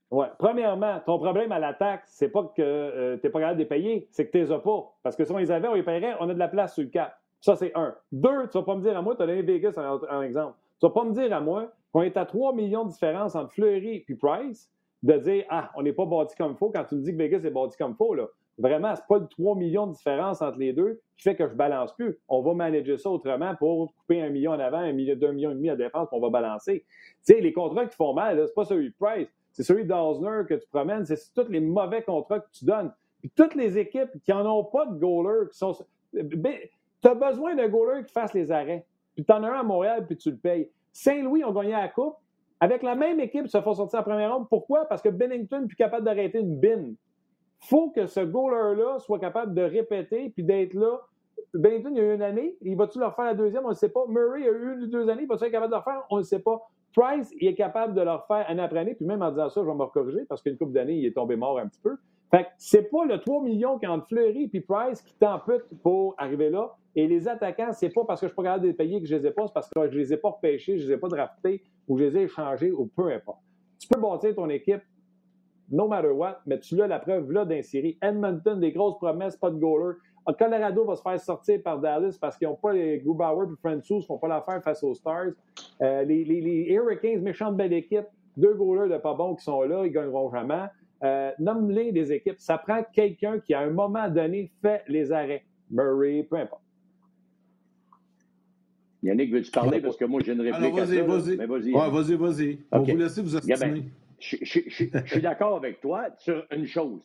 S1: Ouais. Premièrement, ton problème à l'attaque, c'est pas que euh, tu n'es pas capable de les payer, c'est que tu les as pas. Parce que si on les avait, on les paierait, on a de la place sur le cap. Ça, c'est un. Deux, tu vas pas me dire à moi, tu as donné Vegas en, exemple. Tu vas pas me dire à moi qu'on est à 3 millions de différence entre Fleury et Price, de dire Ah, on n'est pas bâti comme il faut quand tu me dis que Vegas est bâti comme il faut. Là. Vraiment, c'est pas le 3 millions de différence entre les deux qui fait que je balance plus. On va manager ça autrement pour couper un million en avant, un million, deux millions et demi à défense, qu'on va balancer. Tu sais, les contrats qui font mal, c'est pas celui de Price c'est celui d'Osner que tu promènes, c'est tous les mauvais contrats que tu donnes. Puis toutes les équipes qui n'en ont pas de goaler, qui sont. Ben, tu as besoin d'un goaler qui fasse les arrêts. Puis tu en as un à Montréal, puis tu le payes. Saint-Louis ont gagné la Coupe. Avec la même équipe, se font sortir en première ronde. Pourquoi? Parce que Bennington n'est plus capable d'arrêter une bin. faut que ce goaler-là soit capable de répéter puis d'être là Bennington, il y a eu une année. Il va-tu leur faire la deuxième? On ne sait pas. Murray, il y a eu une ou deux années. Il va-tu être capable de le faire? On ne sait pas. Price, il est capable de leur faire année après année. Puis même en disant ça, je vais me corriger parce qu'une couple d'années, il est tombé mort un petit peu. Fait que c'est pas le 3 millions qui entre Fleury et Price qui t'ampute pour arriver là. Et les attaquants, c'est pas parce que je suis pas capable de les payer que je les ai pas, c'est parce que je les ai pas repêchés, je les ai pas draftés ou je les ai échangés ou peu importe. Tu peux bâtir ton équipe no matter what, mais tu l'as la preuve là d'un. Edmonton, des grosses promesses, pas de goaler. Colorado va se faire sortir par Dallas parce qu'ils n'ont pas les Grubauer et Francis, ne font pas l'affaire face aux Stars. Euh, les, les, les, Hurricanes, méchante belle équipe, deux goalers de pas bons qui sont là, ils gagneront jamais. Euh, Nomme-les des équipes. Ça prend quelqu'un qui, à un moment donné, fait les arrêts. Murray, peu importe.
S4: Yannick, veux-tu parler? Parce que moi, j'ai une réplique
S2: vas-y, vas-y. vas-y. vas-y, vas-y. On vous laisser vous.
S4: Je, suis d'accord avec toi sur une chose,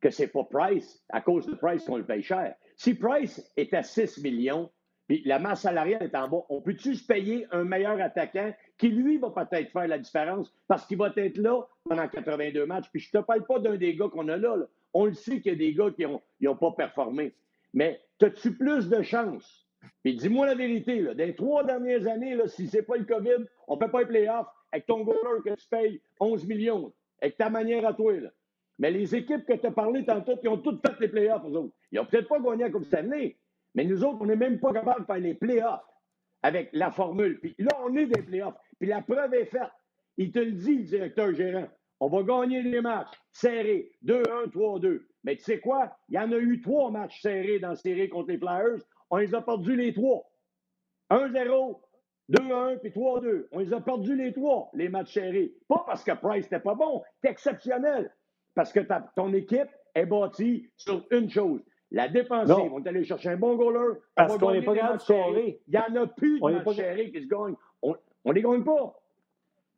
S4: que c'est pas Price, à cause de Price qu'on le paye cher. Si Price est à 6 millions, puis la masse salariale est en bas, on peut-tu se payer un meilleur attaquant qui, lui, va peut-être faire la différence parce qu'il va être là pendant 82 matchs? Puis je te parle pas d'un des gars qu'on a là, On le sait qu'il y a des gars qui n'ont pas performé. Mais as-tu plus de chance? Puis dis-moi la vérité, là, dans les trois dernières années, là, si c'est pas le COVID, on ne peut pas les playoffs avec ton goaler que tu payes 11 millions, avec ta manière à toi. Là. Mais les équipes que tu as parlé tantôt, qui ont toutes fait les playoffs, eux autres. Ils n'ont peut-être pas gagné la Coupe année, mais nous autres, on n'est même pas capable de faire les playoffs avec la formule. Puis là, on est des playoffs. Puis la preuve est faite. Il te le dit, le directeur gérant. On va gagner les matchs serrés, 2-1, 3-2. Mais tu sais quoi? Il y en a eu trois matchs serrés dans la série contre les Flyers. On les a perdus les trois. 1-0, 2-1 puis 3-2. On les a perdus les trois, les matchs serrés. Pas parce que Price n'était pas bon, c'est exceptionnel. Parce que ton équipe est bâtie sur une chose. La défensive, on est allé chercher un bon goaler.
S1: Parce qu'on n'est pas capable de scorer.
S4: Il n'y en a plus de matchs serrés qui se gagnent. On ne les gagne pas.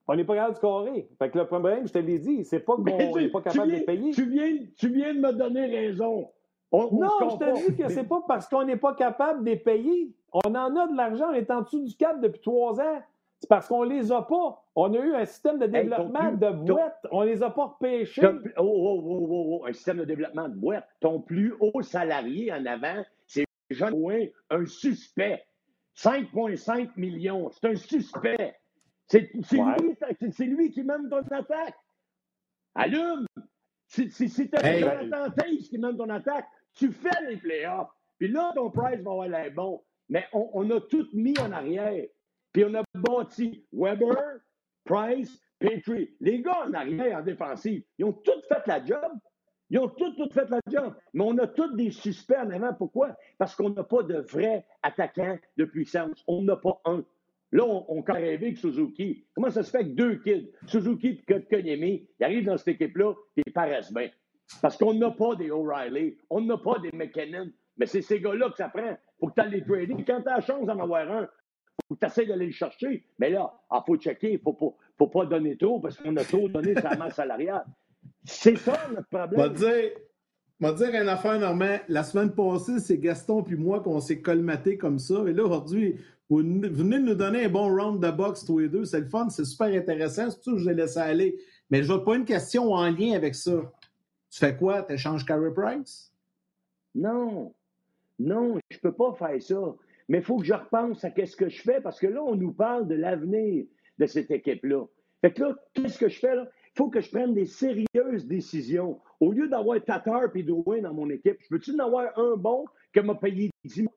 S1: On n'est pas capable de scorer. Fait que le problème, je te l'ai dit, c'est pas qu'on n'est pas capable de les payer.
S4: Tu viens, tu viens de me donner raison.
S1: Non, je te dis que c'est pas parce qu'on n'est pas capable de les payer. On en a de l'argent, on est en dessous du cap depuis trois ans. C'est parce qu'on les a pas. On a eu un système de développement de boîtes. On les a pas repêchés.
S4: Oh, oh, oh, oh, un système de développement de boîtes. Ton plus haut salarié en avant, c'est Jean Ouin, un suspect. 5,5 millions. C'est un suspect. C'est lui, lui, qui mène ton attaque. Allume! Si, si tu as Jonathan qui mène ton attaque, tu fais les playoffs. Puis là, ton price va avoir l'air bon. Mais on, a tout mis en arrière. Puis on a bâti Weber, Price, Petrie. Les gars en arrière, en défensive, ils ont tous fait la job. Ils ont tous, tout fait la job. Mais on a tous des suspects en avant. Pourquoi? Parce qu'on n'a pas de vrais attaquants de puissance. On n'a pas un. Là, on, on rêvé avec Suzuki. Comment ça se fait que deux kids, Suzuki et Konyemi, ils arrivent dans cette équipe-là et ils paraissent bien? Parce qu'on n'a pas des O'Reilly, on n'a pas des McKinnon. Mais c'est ces gars-là que ça prend. Faut que tu ailles les trader. Quand tu as la chance d'en avoir un, faut que tu essaies d'aller le chercher. Mais là, il ah, faut checker. Il ne faut pas, faut pas donner trop parce qu'on a trop donné la masse salariale. C'est ça notre problème.
S2: Va dire, va dire une affaire, Normand. La semaine passée, c'est Gaston puis moi qu'on s'est colmaté comme ça. Et là, aujourd'hui, vous, venez de nous donner un bon round de boxe, tous les deux. C'est le fun, c'est super intéressant. C'est pour ça que je l'ai laissé aller. Mais je n'ai pas une question en lien avec ça. Tu fais quoi? Tu échanges Carey Price?
S4: Non. Non, je ne peux pas faire ça. Mais il faut que je repense à qu'est-ce que je fais parce que là, on nous parle de l'avenir de cette équipe-là. Fait que là, qu'est-ce que je fais là? Il faut que je prenne des sérieuses décisions. Au lieu d'avoir Tatar et Drouin dans mon équipe, je peux-tu en avoir un bon qui m'a payé 10 mois?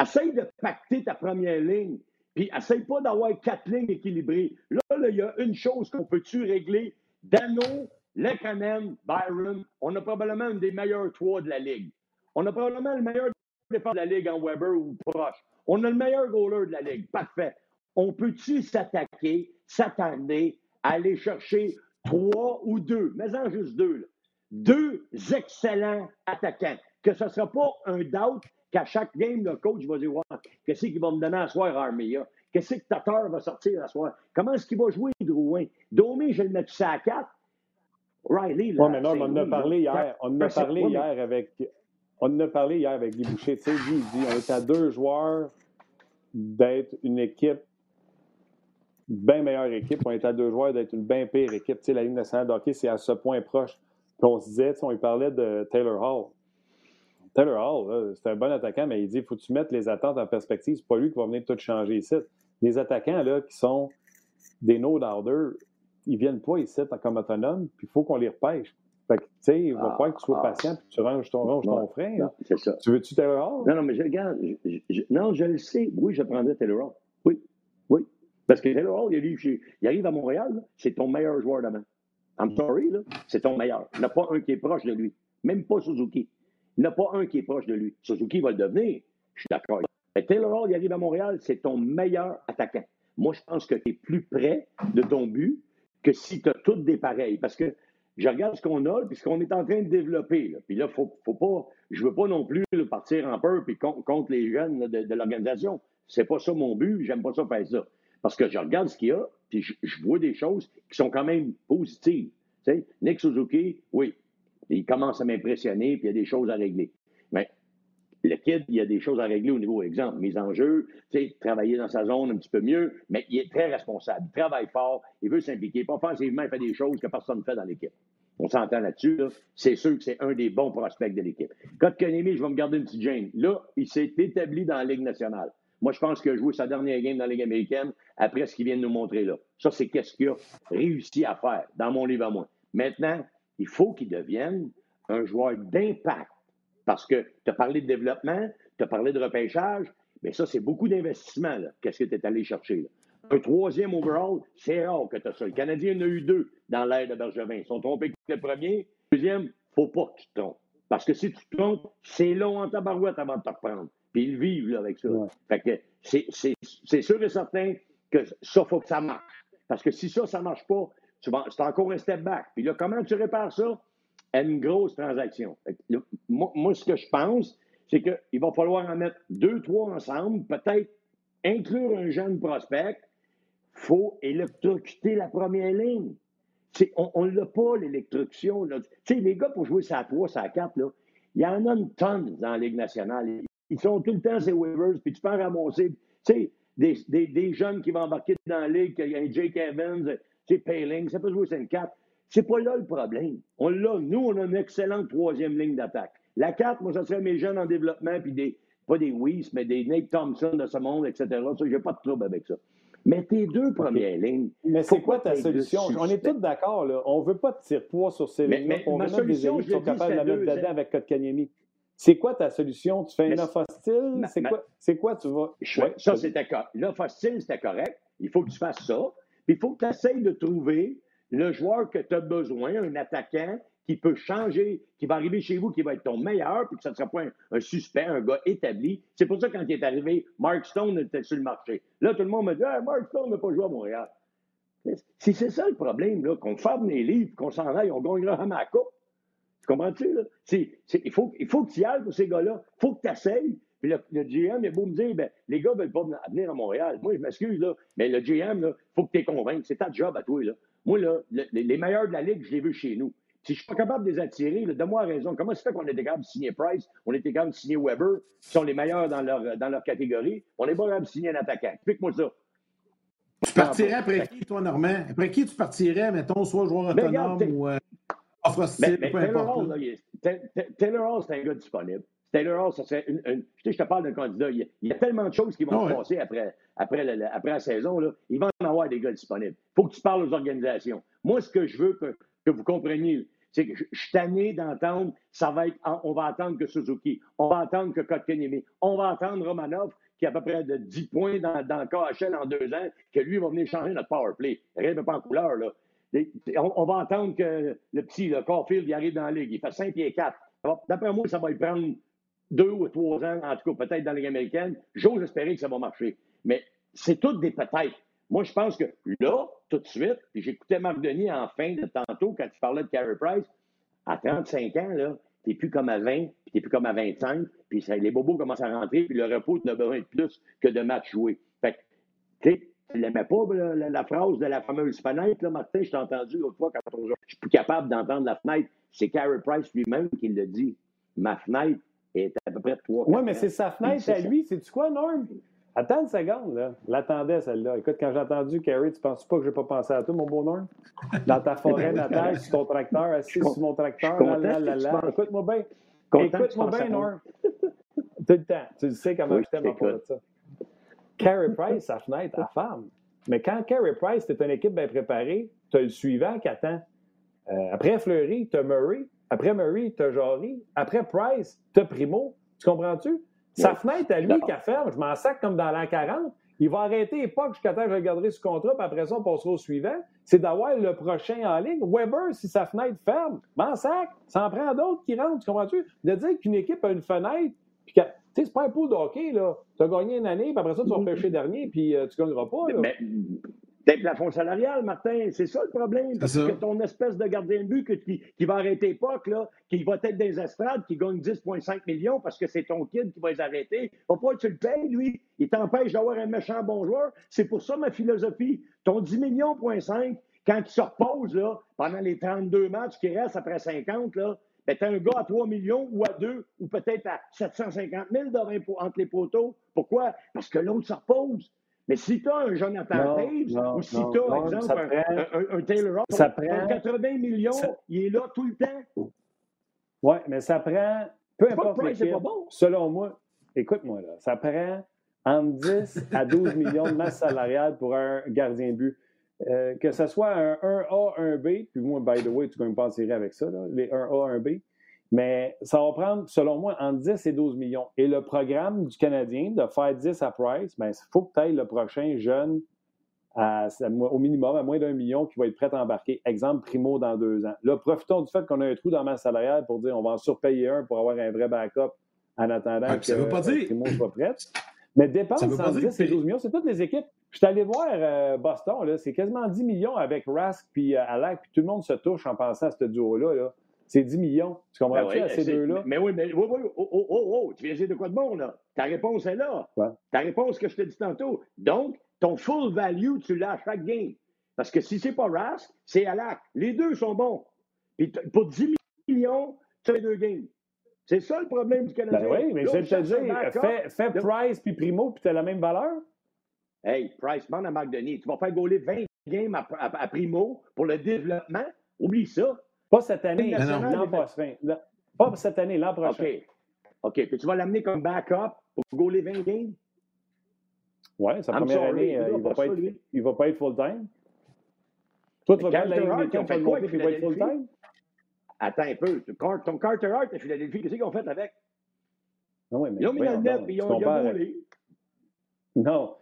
S4: Essaye de pacter ta première ligne. Puis essaye pas d'avoir quatre lignes équilibrées. Là, il y a une chose qu'on peut-tu régler? Dano, Lekanen, Byron, on a probablement une des meilleurs trois de la Ligue. On a probablement le meilleur de la Ligue en Weber ou proche. On a le meilleur goaler de la Ligue. Parfait. On peut-tu s'attaquer, s'attarder aller chercher trois ou deux, mais en juste deux, deux excellents attaquants? Que ce ne sera pas un doubt qu'à chaque game, le coach va dire Qu'est-ce qu'il va me donner à soir, Armia? Qu'est-ce que Tatar va sortir à soir? Comment est-ce qu'il va jouer, Drouin? Domé, je le mets ça à quatre. Riley, là.
S1: Oui, mais non, on en a parlé hier. On en a parlé hier avec on en a parlé hier avec Guy Boucher. Tu sais, Guy, il dit on est à deux joueurs d'être une équipe, bien meilleure équipe. On est à deux joueurs d'être une bien pire équipe. Tu sais, la Ligue nationale de hockey, c'est à ce point proche. qu'on se disait, on lui parlait de Taylor Hall. Taylor Hall, c'est un bon attaquant, mais il dit faut que tu mettes les attentes en perspective. C'est pas lui qui va venir tout changer ici. Les attaquants là, qui sont des no order, ils viennent pas ici comme autonomes, puis il faut qu'on les repêche. Fait que, tu sais, il va ah, falloir que tu sois ah. patient puis tu ranges ton, ranges ton frein.
S4: C'est ça.
S1: Tu veux-tu Taylor
S4: Hall? Non, non, mais je regarde. non, je le sais. Oui, je prendrais Taylor Hall. Oui. Oui. Parce que Taylor Hall, il arrive, il arrive à Montréal, c'est ton meilleur joueur d'avant. I'm sorry, là, c'est ton meilleur. Il n'y en a pas un qui est proche de lui. Même pas Suzuki. Il n'y en a pas un qui est proche de lui. Suzuki va le devenir. Je suis d'accord. Mais Taylor Hall, il arrive à Montréal, c'est ton meilleur attaquant. Moi, je pense que tu es plus près de ton but que si tu as toutes des pareils. Parce que je regarde ce qu'on a, puis ce qu'on est en train de développer. Puis là, faut, faut pas, je veux pas non plus partir en peur puis contre, les jeunes de, de l'organisation. C'est pas ça mon but. J'aime pas ça faire ça. Parce que je regarde ce qu'il y a, puis je, vois des choses qui sont quand même positives. Tu Nick Suzuki, oui, il commence à m'impressionner, puis il y a des choses à régler. Le kid, il y a des choses à régler au niveau, exemple, mes enjeux, travailler dans sa zone un petit peu mieux, mais il est très responsable. Il travaille fort, il veut s'impliquer. Pas offensivement, il fait des choses que personne ne fait dans l'équipe. On s'entend là-dessus. C'est sûr que c'est un des bons prospects de l'équipe. Kotkaniemi, je vais me garder une petite gêne. Là, il s'est établi dans la Ligue nationale. Moi, je pense qu'il a joué sa dernière game dans la Ligue américaine après ce qu'il vient de nous montrer là. Ça, c'est qu'est-ce qu'il a réussi à faire dans mon livre à moi. Maintenant, il faut qu'il devienne un joueur d'impact. Parce que tu as parlé de développement, tu as parlé de repêchage, mais ça, c'est beaucoup d'investissement. Qu'est-ce que tu es allé chercher? Là? Un troisième overall, c'est rare que tu as ça. Le Canadien en a eu deux dans l'ère de Bergevin. Ils sont trompés le premier. Le deuxième, faut pas que tu te trompes. Parce que si tu te trompes, c'est long en tabarouette avant de te reprendre. Puis ils vivent avec ça. Fait que c'est sûr et certain que ça, faut que ça marche. Parce que si ça, ça marche pas, c'est encore un step back. Puis là, comment tu répares ça? Une grosse transaction. moi, ce que je pense, c'est qu'il va falloir en mettre deux, trois ensemble, peut-être inclure un jeune prospect. Faut électrocuter la première ligne. on ne l'a pas, l'électrocution. Les gars, pour jouer ça 3, ça 4, là, il y en a une tonne dans la Ligue nationale. Ils sont tout le temps ces waivers, puis tu peux en ramasser. Des, des, des, jeunes qui vont embarquer dans la Ligue, il y a Jake Evans, Payling, ça peut jouer 5-4. C'est pas là le problème. On l'a. Nous, on a une excellente troisième ligne d'attaque. La 4, moi, ça serait mes jeunes en développement, puis des, pas des Weiss, mais des Nate Thompson de ce monde, etc. Ça, j'ai pas de trouble avec ça. Mais tes deux premières lignes.
S1: Mais c'est quoi ta solution? On est tous d'accord, là. On veut pas de tire-poids sur ces lignes-là. On veut mettre des équipes qui sont capables de la mettre dedans avec Kotkaniemi. C'est quoi ta solution? Tu fais une offre hostile? C'est quoi, quoi tu vas.
S4: ça, c'était correct. L'offre hostile, c'était correct. Il faut que tu fasses ça. Puis il faut que tu essayes de trouver le joueur que tu as besoin, un attaquant qui peut changer, qui va arriver chez vous, qui va être ton meilleur, puis que ça ne sera pas un, suspect, un gars établi. C'est pour ça que quand il est arrivé, Mark Stone était sur le marché. Là, tout le monde me dit Mark Stone n'a pas joué à Montréal. Si c'est ça le problème, qu'on ferme les livres, qu'on s'en aille, on gagnera à ma coupe. Tu comprends-tu? Là? il, faut, il faut que tu y ailles pour ces gars-là. Il faut que tu essayes. Puis le, GM, il est beau me dire, ben, les gars ne veulent pas venir à Montréal. Moi, je m'excuse, là, mais le GM, il faut que tu les convainques. C'est ta job à toi. Là. Moi, là, les meilleurs de la Ligue, je les veux chez nous. Si je ne suis pas capable de les attirer, donne-moi raison. Comment ça fait qu'on était capable de signer Price, on était capable de signer Weber, qui sont les meilleurs dans leur, dans leur catégorie, on n'est pas capable de signer un attaquant. Explique-moi ça.
S2: Tu partirais après qui, toi, Normand? Après qui tu partirais, mettons, soit joueur autonome ou euh, offre hostile, peu
S4: Hall, Taylor Hall, c'est un gars disponible. Taylor Hall, ça serait une, je, te parle d'un candidat. Il y, a, tellement de choses qui vont se passer après, après, la, après la saison. Là. Il va en avoir des gars disponibles. Il faut que tu parles aux organisations. Moi, ce que je veux que, que vous compreniez, c'est que je, suis tanné d'entendre, ça va être, on va attendre que Suzuki, on va attendre que Kotkaniemi, on va attendre Romanov, qui a à peu près de 10 points dans, dans le KHL en deux ans, que lui va venir changer notre power play. Rien de pas en couleur, là. On, va attendre que le petit, le Caulfield, il arrive dans la ligue. Il fait 5 et 4. D'après moi, ça va lui prendre deux ou trois ans, en tout cas peut-être dans la ligue américaine. J'ose espérer que ça va marcher. Mais c'est toutes des peut-être. Moi, je pense que là, tout de suite, j'écoutais Marc Denis en fin de tantôt quand tu parlais de Carey Price, à 35 ans, là, t'es plus comme à 20, puis t'es plus comme à 25, puis les bobos commencent à rentrer, puis le repos, tu n'as besoin de plus que de matchs joués. Fait que, tu tu n'aimais pas la, phrase de la fameuse fenêtre, là, Martin, je t'ai entendu l'autre fois quand je suis plus capable d'entendre la fenêtre. C'est Carey Price lui-même qui le dit. Ma fenêtre est à peu près 3
S1: Oui, mais c'est sa fenêtre à lui. C'est-tu quoi, Norm? Attends une seconde, là. L'attendais, celle-là. Écoute, quand j'ai entendu Carrie, tu penses pas que je n'ai pas pensé à toi, mon beau Norm? Dans ta forêt natale, sur ton tracteur, assis sur mon tracteur, là, là, là, Écoute-moi bien. Écoute-moi bien, Nord. Tout le temps. Tu sais comment je t'aime à de ça. Carey Price, sa fenêtre à femme. Mais quand Carey Price, tu une équipe bien préparée, tu as le suivant qui attend. Euh, après Fleury, tu as Murray. Après Murray, tu as Jory. Après Price, tu as Primo. Tu comprends-tu? Sa fenêtre à lui qui ferme, je m'en sac comme dans l'an 40. Il va arrêter pas jusqu'à temps que je regarderai ce contrat, puis après ça, on passera au suivant. C'est d'avoir le prochain en ligne. Weber, si sa fenêtre ferme, m'en sac, ça en prend d'autres qui rentrent. Tu comprends-tu? De dire qu'une équipe a une fenêtre, puis que, tu sais, c'est pas un pot de hockey, là. Tu as gagné une année, puis après ça, tu vas mm-hmm. pêcher dernier, puis euh, tu gagneras pas, là.
S4: Mais, T'es plafond salarial, Martin. C'est ça le problème. Parce que ton espèce de gardien de but qui, va arrêter pas, là, qui va être des estrades, qui gagne 10,5 millions parce que c'est ton kid qui va les arrêter. Faut pas tu le payes, lui. Il t'empêche d'avoir un méchant bon joueur. C'est pour ça ma philosophie. Ton 10 millions, quand il se repose, là, pendant les 32 matchs qui restent après 50, là, ben, tu as un gars à 3 millions ou à 2 ou peut-être à 750 000 entre les poteaux. Pourquoi? Parce que l'autre se repose. Mais si tu as un Jonathan Taves ou si tu as, par exemple, un, un, Taylor Hall, ça prend, 80 millions, il est là tout le temps.
S1: Oui, mais ça prend, peu importe l'équipe, selon moi, écoute-moi là, ça prend entre 10 à 12 millions de masse salariale pour un gardien de but. Euh, que ce soit un 1A, 1B, puis moi, by the way, tu ne peux pas en tirer avec ça, là, les 1A, 1B. Mais ça va prendre, selon moi, entre 10 et 12 millions. Et le programme du Canadien de faire 10 à Price, il faut que tu ailles le prochain jeune au minimum à moins d'un million qui va être prêt à embarquer. Exemple, Primo dans deux ans. Là, profitons du fait qu'on a un trou dans ma salariale pour dire on va en surpayer un pour avoir un vrai backup en attendant que Primo soit prêt. Mais dépense entre 10 et 12 millions, c'est toutes les équipes. Je suis allé voir euh, Boston, c'est quasiment 10 millions avec Rask puis euh, Alak, puis tout le monde se touche en pensant à ce duo-là. Là. C'est 10 millions. Tu comprends-tu ben à ces deux-là?
S4: Mais oui, mais oui, oui. Oh, oh, oh, oh. Tu viens dire de quoi de bon, là? Ta réponse est là. Ta réponse que je te dis tantôt. Donc, ton full value, tu l'as à chaque game. Parce que si c'est pas Rask, c'est Alak. Les deux sont bons. Puis pour 10 millions, tu as les deux games. C'est ça le problème du Canadien.
S1: Ben oui, mais je vais te dire, fais, fais Price puis Primo, puis tu as la même valeur?
S4: Hey, Price, demande à Marc Denis. Tu vas faire goaler 20 games à Primo pour le développement? Oublie ça.
S1: Pas cette année, l'an prochain. Pas cette année, l'an prochain.
S4: OK. OK. Puis tu vas l'amener comme backup pour goaler 20 games?
S1: Oui, sa première année, euh, il ne va, pas être, il va pas être full-time. Toi, tu vas prendre la Ligue pour le monter, puis il va être full-time?
S4: Attends un peu. Ton Carter Hart à Philadelphie, qu'est-ce qu'ils ont fait avec?
S1: Non, oui, mais
S4: ils ont mis le net, puis ils ont goalé.
S1: Non.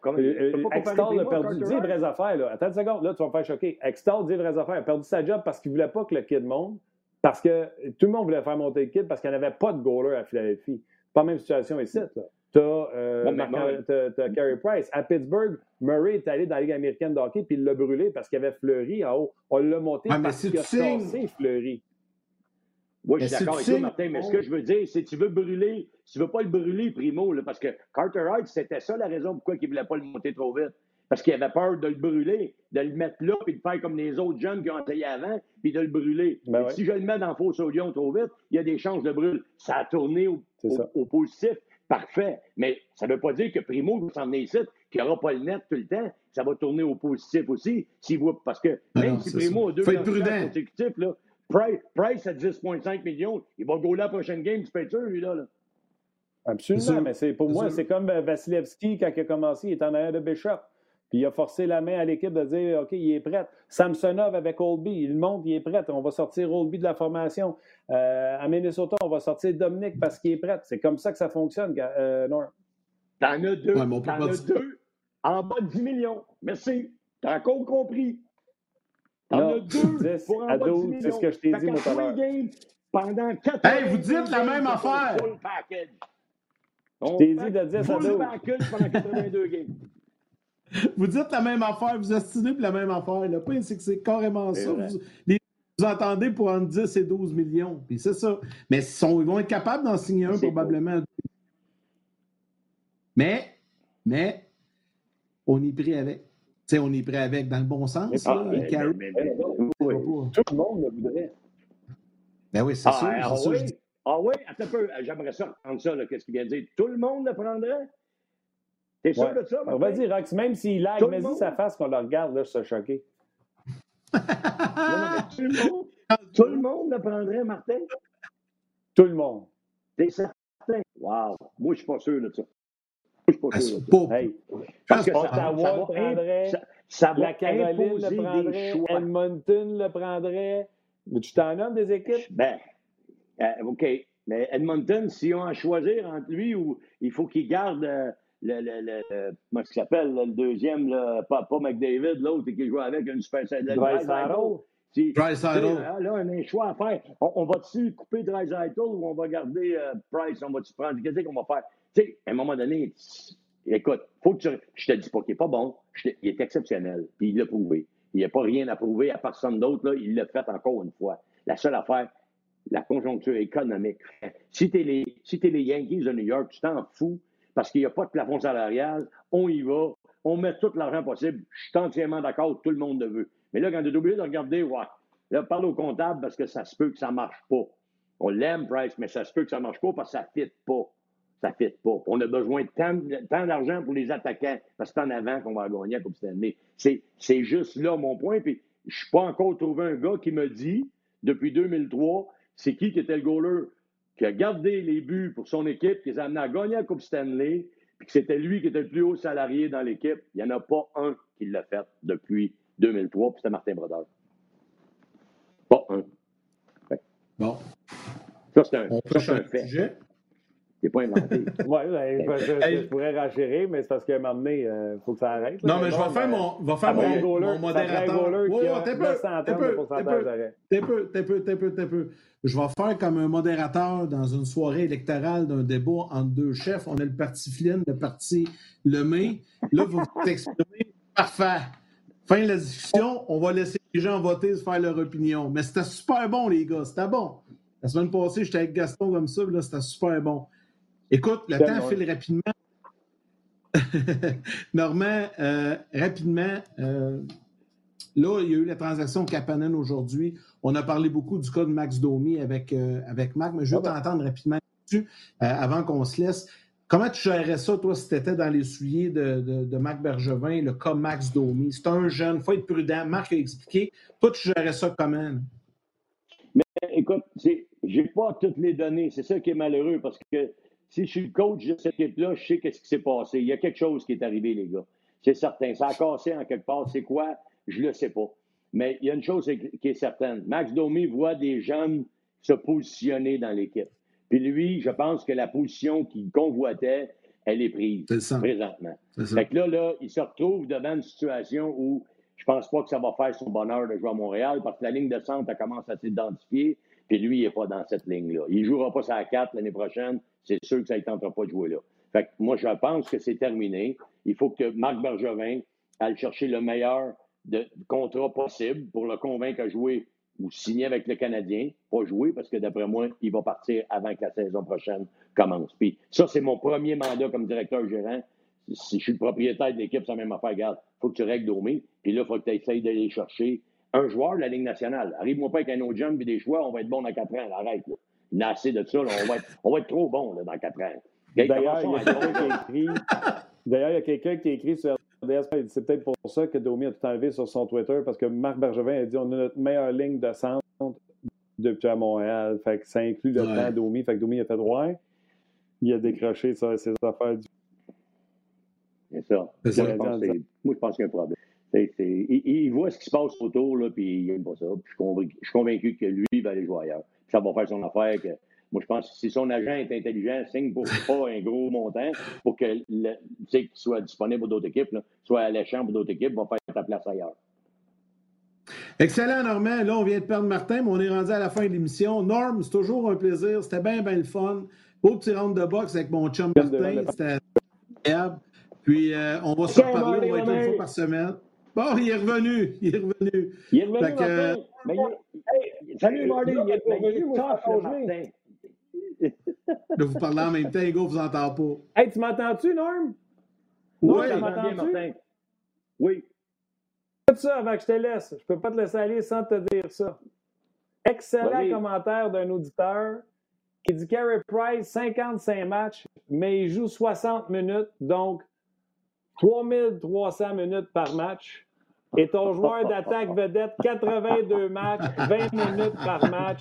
S1: Extall a perdu. Dis vraies affaires. Là. Attends une seconde. Là, tu vas me faire choquer. Extall dit vraies affaires. Il a perdu sa job parce qu'il ne voulait pas que le kid monte. Parce que tout le monde voulait faire monter le kid parce qu'il n'y avait pas de goaler à Philadelphie. Pas la même situation ici. Tu as, euh, Carey Price. À Pittsburgh, Murray est allé dans la Ligue américaine de hockey puis il l'a brûlé parce qu'il y avait Fleury en haut. On l'a monté parce qu'il a cassé Fleury.
S4: Oui, je suis d'accord avec toi, Martin, mais ce que je veux dire, c'est que tu veux brûler, tu veux pas le brûler, Primo, là, parce que Carter Hart, c'était ça la raison pourquoi il ne voulait pas le monter trop vite. Parce qu'il avait peur de le brûler, de le mettre là, puis de faire comme les autres jeunes qui ont essayé avant, puis de le brûler. Ben si je le mets dans faux sodium trop vite, il y a des chances de brûler. Ça a tourné au, positif, parfait. Mais ça ne veut pas dire que Primo va s'en ici, qu'il n'aura pas le net tout le temps. Ça va tourner au positif aussi. parce que même si Primo a deux consécutifs, là, Price, Price à 10,5 millions, il va go la prochaine game, tu peux être sûr, lui, là.
S1: Absolument, mais c'est, pour moi, c'est comme euh, Vasilevski, quand il a commencé, il est en arrière de Bishop. Puis il a forcé la main à l'équipe de dire OK, il est prêt. Samsonov avec Oldby, il monte, il est prêt. On va sortir Oldby de la formation. Euh, à Minnesota, on va sortir Dominique parce qu'il est prêt. C'est comme ça que ça fonctionne, euh, Norm.
S4: T'en as deux. T'en as deux en bas de 10 millions. Merci. T'as encore compris. T'en as deux pour en 12,
S1: c'est ce que je t'ai dit, mon l'heure.
S4: Pendant 4
S2: Hey, vous dites la même affaire!
S1: Je t'ai dit de 10 à 12.
S4: pendant 82 games.
S2: Vous dites la même affaire, vous estimez pour la même affaire. Le point, c'est que c'est carrément ça. Vous, vous, entendez pour entre 10 et 12 millions. Puis c'est ça. Mais ils vont être capables d'en signer un probablement. Mais, mais, on y prie avec on est prêt avec dans le bon sens.
S1: tout le monde le voudrait.
S2: Ben oui, c'est ah, sûr.
S4: Ah, oui? ah oui, attends un peu. J'aimerais ça entendre ça, qu'est-ce qu'il vient de dire. Tout le monde le prendrait? T'es sûr de ça?
S1: On va dire, Rox, même s'il lag, mais si sa face qu'on le regarde, là, je suis choqué.
S4: tout, le monde, tout le monde le prendrait, Martin?
S1: Tout le monde.
S4: T'es certain? Wow. Moi, je suis pas sûr de ça. De
S1: ça. Hey. Parce que va, prendrait, ça, va la Caroline le prendrait, Edmonton le prendrait. Mais tu t'en nommes des équipes?
S4: Ben, euh, OK. Mais Edmonton, s'ils ont à choisir entre lui ou il faut qu'il garde euh, le, le, le, comment ça s'appelle, le deuxième, là, pas, pas McDavid, l'autre qui joue avec une super
S1: Dry
S4: si, Là, on a un choix à faire. On, va-tu couper Dreisaitl ou on va garder euh, Price? On va-tu prendre? Qu'est-ce qu'on va faire? Tu sais, à un moment donné, écoute, faut que tu, je te dis pas qu'il est pas bon. il est exceptionnel. Puis il l'a prouvé. Il n'y a pas rien à prouver à personne d'autre. Il l'a fait encore une fois. La seule affaire, la conjoncture économique. Si tu es, les, si es les Yankees de New York, tu t'en fous parce qu'il n'y a pas de plafond salarial. On y va. On met tout l'argent possible. Je suis entièrement d'accord. Tout le monde le veut. Mais là, quand tu es obligé de regarder, ouais, là, parle au comptable parce que ça se peut que ça ne marche pas. On l'aime, Price, mais ça se peut que ça ne marche pas parce que ça ne fit pas. Ça ne fit pas. On a besoin de tant, d'argent pour les attaquants parce que c'est en avant qu'on va gagner à Coupe Stanley. C'est juste là mon point. Puis je ne suis pas encore trouvé un gars qui me dit, depuis 2003, c'est qui qui était le goaler qui a gardé les buts pour son équipe, qui les a amenés à gagner la Coupe Stanley, puis que c'était lui qui était le plus haut salarié dans l'équipe. Il n'y en a pas un qui l'a fait depuis 2003, puis c'était Martin Brodeur. Pas un.
S2: Bon.
S4: Ça, c'est un, un fait. C'est pas inventé.
S1: oui, ben, je, pourrais rachérer, mais c'est parce qu'à un moment donné, il euh, faut que ça arrête.
S2: non, mais je vais faire mon, va faire mon, mon modérateur.
S1: t'es peu,
S2: t'es peu, t'es peu, t'es peu, t'es peu. Je vais faire comme un modérateur dans une soirée électorale d'un débat entre deux chefs. On a le parti Flynn, le parti Lemay. Là, vous vous exprimez. Parfait. Fin de la discussion, on va laisser les gens voter, se faire leur opinion. Mais c'était super bon, les gars. C'était bon. La semaine passée, j'étais avec Gaston comme ça, là, c'était super bon. Écoute, le temps file rapidement. Normand, euh, rapidement, euh, là, il y a eu la transaction Capanen aujourd'hui. On a parlé beaucoup du cas de Max Domi avec, euh, avec Marc, mais je veux ah ben. t'entendre rapidement dessus avant qu'on se laisse. Comment tu gérerais ça, toi, si tu étais dans les souliers de, de, Marc Bergevin, le cas Max Domi? C'est un jeune, il faut être prudent. Marc a expliqué. Toi, tu gérerais ça comment?
S4: Mais écoute, j'ai pas toutes les données. C'est ça qui est malheureux parce que si je suis le coach de cette équipe-là, je sais qu'est-ce qui s'est passé. Il y a quelque chose qui est arrivé, les gars. C'est certain. Ça a cassé en quelque part. C'est quoi? Je le sais pas. Mais il y a une chose qui est certaine. Max Domi voit des jeunes se positionner dans l'équipe. Puis lui, je pense que la position qu'il convoitait, elle est prise présentement. Fait que là, là, il se retrouve devant une situation où je pense pas que ça va faire son bonheur de jouer à Montréal parce que la ligne de centre, elle commence à s'identifier. Puis lui, il n'est pas dans cette ligne-là. Il ne jouera pas sa 4 l'année prochaine. C'est sûr que ça ne tentera pas de jouer là. Fait moi, je pense que c'est terminé. Il faut que Marc Bergevin aille chercher le meilleur contrat possible pour le convaincre à jouer ou signer avec le Canadien, pas jouer, parce que d'après moi, il va partir avant que la saison prochaine commence. Puis ça, c'est mon premier mandat comme directeur gérant. Si je suis le propriétaire de l'équipe, c'est la même affaire. Regarde, il faut que tu règles Domé, puis là, il faut que tu essayes d'aller chercher un joueur de la Ligue nationale. Arrive-moi pas avec un autre jump et des choix, on va être bon dans quatre ans. Arrête, là. Il a assez de ça, on, va être, on va être trop bon là, dans quatre ans.
S1: D'ailleurs, il y a quelqu'un qui a écrit... D'ailleurs, il y a quelqu'un qui a écrit sur c'est peut-être pour ça que Domi a tout enlevé sur son Twitter, parce que Marc Bergevin a dit on a notre meilleure ligne de centre depuis à Montréal. Fait que ça inclut le temps Domi. Fait que Domi a fait droit. Il a décroché ça, ses affaires du.
S4: C'est ça. Moi, je pense qu'il y a un problème. il, voit ce qui se passe autour, là, puis il n'aime pas ça. je, suis convaincu, que lui, il va aller jouer ailleurs. Ça va faire son affaire. Que, moi, je pense que si son agent est intelligent, signe pour pas un gros montant pour que qu'il soit disponible pour d'autres équipes, soit alléchant pour d'autres équipes, va faire ta place ailleurs.
S2: Excellent, Normand. Là, on vient de perdre Martin, mais on est rendu à la fin de l'émission. Norm, c'est toujours un plaisir. C'était bien, bien le fun. Beau petit round de boxe avec mon chum Martin. C'était agréable. Puis, euh, on va se reparler. On va être une fois par semaine. Bon, il est revenu. Il est revenu.
S4: Il est revenu, Martin. Mais il... Salut, Marty. Il est revenu, Martin.
S2: Là, vous parlez en même temps, Hugo, vous entend pas.
S1: Hey, tu m'entends-tu, Norm?
S4: Oui, tu m'entends Martin. Oui.
S1: Fais ça avant que je te laisse. Je peux pas te laisser aller sans te dire ça. Excellent commentaire d'un auditeur qui dit Carey Price, 55 matchs, mais il joue 60 minutes, donc 3300 minutes par match. Et ton joueur d'attaque vedette, 82 matchs, 20 minutes par match,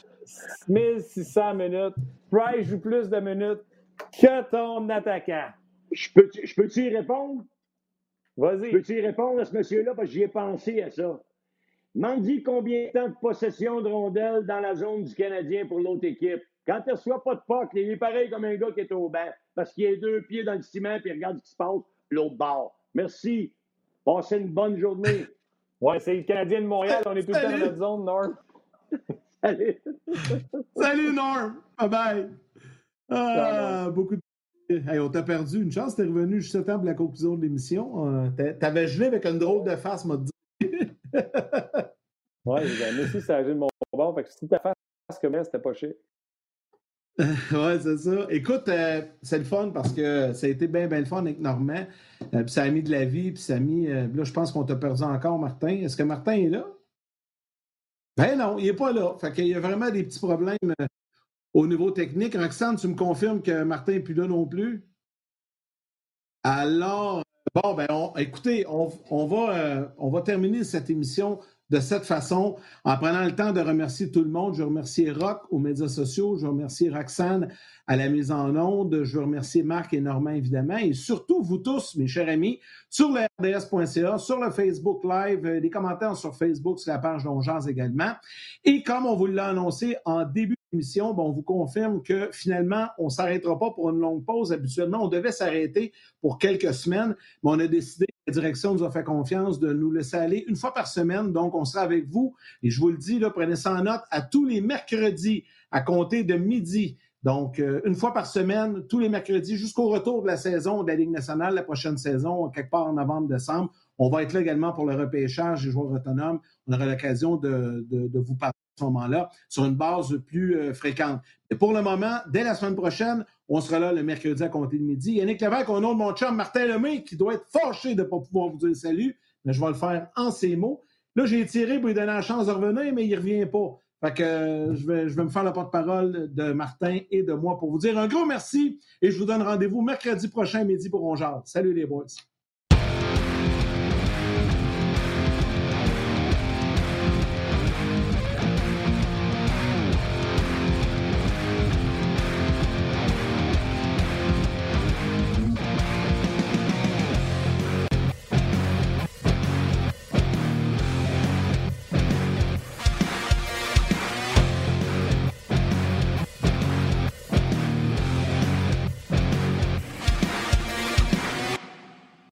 S1: 1600 minutes. Price joue plus de minutes que ton attaquant.
S4: Je peux-tu je peux y répondre?
S1: Vas-y.
S4: Peux-tu y répondre à ce monsieur-là? Parce que j'y ai pensé à ça. M'en dit combien de temps de possession de rondelles dans la zone du Canadien pour l'autre équipe? Quand tu ne reçois pas de puck, il est pareil comme un gars qui est au banc parce qu'il a deux pieds dans le ciment et il regarde ce qui se passe l'autre bord. Merci. Passez une bonne journée.
S1: ouais, c'est le Canadien de Montréal. On est tout le temps dans notre zone, Norm.
S4: Salut.
S2: Salut, Norm. Bye-bye. Ah, beaucoup de Hey, on t'a perdu une chance, t'es revenu juste à temps pour la conclusion de l'émission. Euh, T'avais gelé avec une drôle de face, m'a dit.
S1: ouais, merci, ça a de mon bord. Fait que si ta face comme elle, c'était pas chier.
S2: ouais, c'est ça. Écoute, euh, c'est le fun parce que ça a été bien, bien le fun avec Normand. Euh, puis ça a mis de la vie, puis ça a mis. Euh, là, je pense qu'on t'a perdu encore, Martin. Est-ce que Martin est là? Ben non, il n'est pas là. Fait qu'il y a vraiment des petits problèmes au niveau technique. Roxane, tu me confirmes que Martin n'est plus là non plus? Alors, bon, ben, écoutez, on, va, euh, on va terminer cette émission de cette façon, en prenant le temps de remercier tout le monde. Je remercie Rock aux médias sociaux, je remercie Roxane à la mise en onde, je remercie Marc et Normand évidemment, et surtout vous tous, mes chers amis, sur le RDS.ca, sur le Facebook Live, euh, des commentaires sur Facebook, sur la page d'Ongeance également. Et comme on vous l'a annoncé en début bon, on vous confirme que finalement, on ne s'arrêtera pas pour une longue pause. Habituellement, on devait s'arrêter pour quelques semaines, mais on a décidé la direction nous a fait confiance de nous laisser aller une fois par semaine. Donc, on sera avec vous. Et je vous le dis, prenez ça en note à tous les mercredis à compter de midi. Donc, euh, une fois par semaine, tous les mercredis, jusqu'au retour de la saison de la Ligue nationale, la prochaine saison, quelque part en novembre-décembre. On va être là également pour le repêchage des joueurs autonomes. On aura l'occasion de, vous parler moment-là sur une base plus euh, fréquente. Pour le moment, dès la semaine prochaine, on sera là le mercredi à compter de midi. Yannick Lévesque, au nom de mon chum Martin Lemay, qui doit être fâché de ne pas pouvoir vous dire salut, mais je vais le faire en ces mots. Là, j'ai tiré pour lui donner la chance de revenir, mais il ne revient pas. Fait que euh, je, vais, me faire la porte-parole de Martin et de moi pour vous dire un gros merci et je vous donne rendez-vous mercredi prochain midi pour On Salut les boys!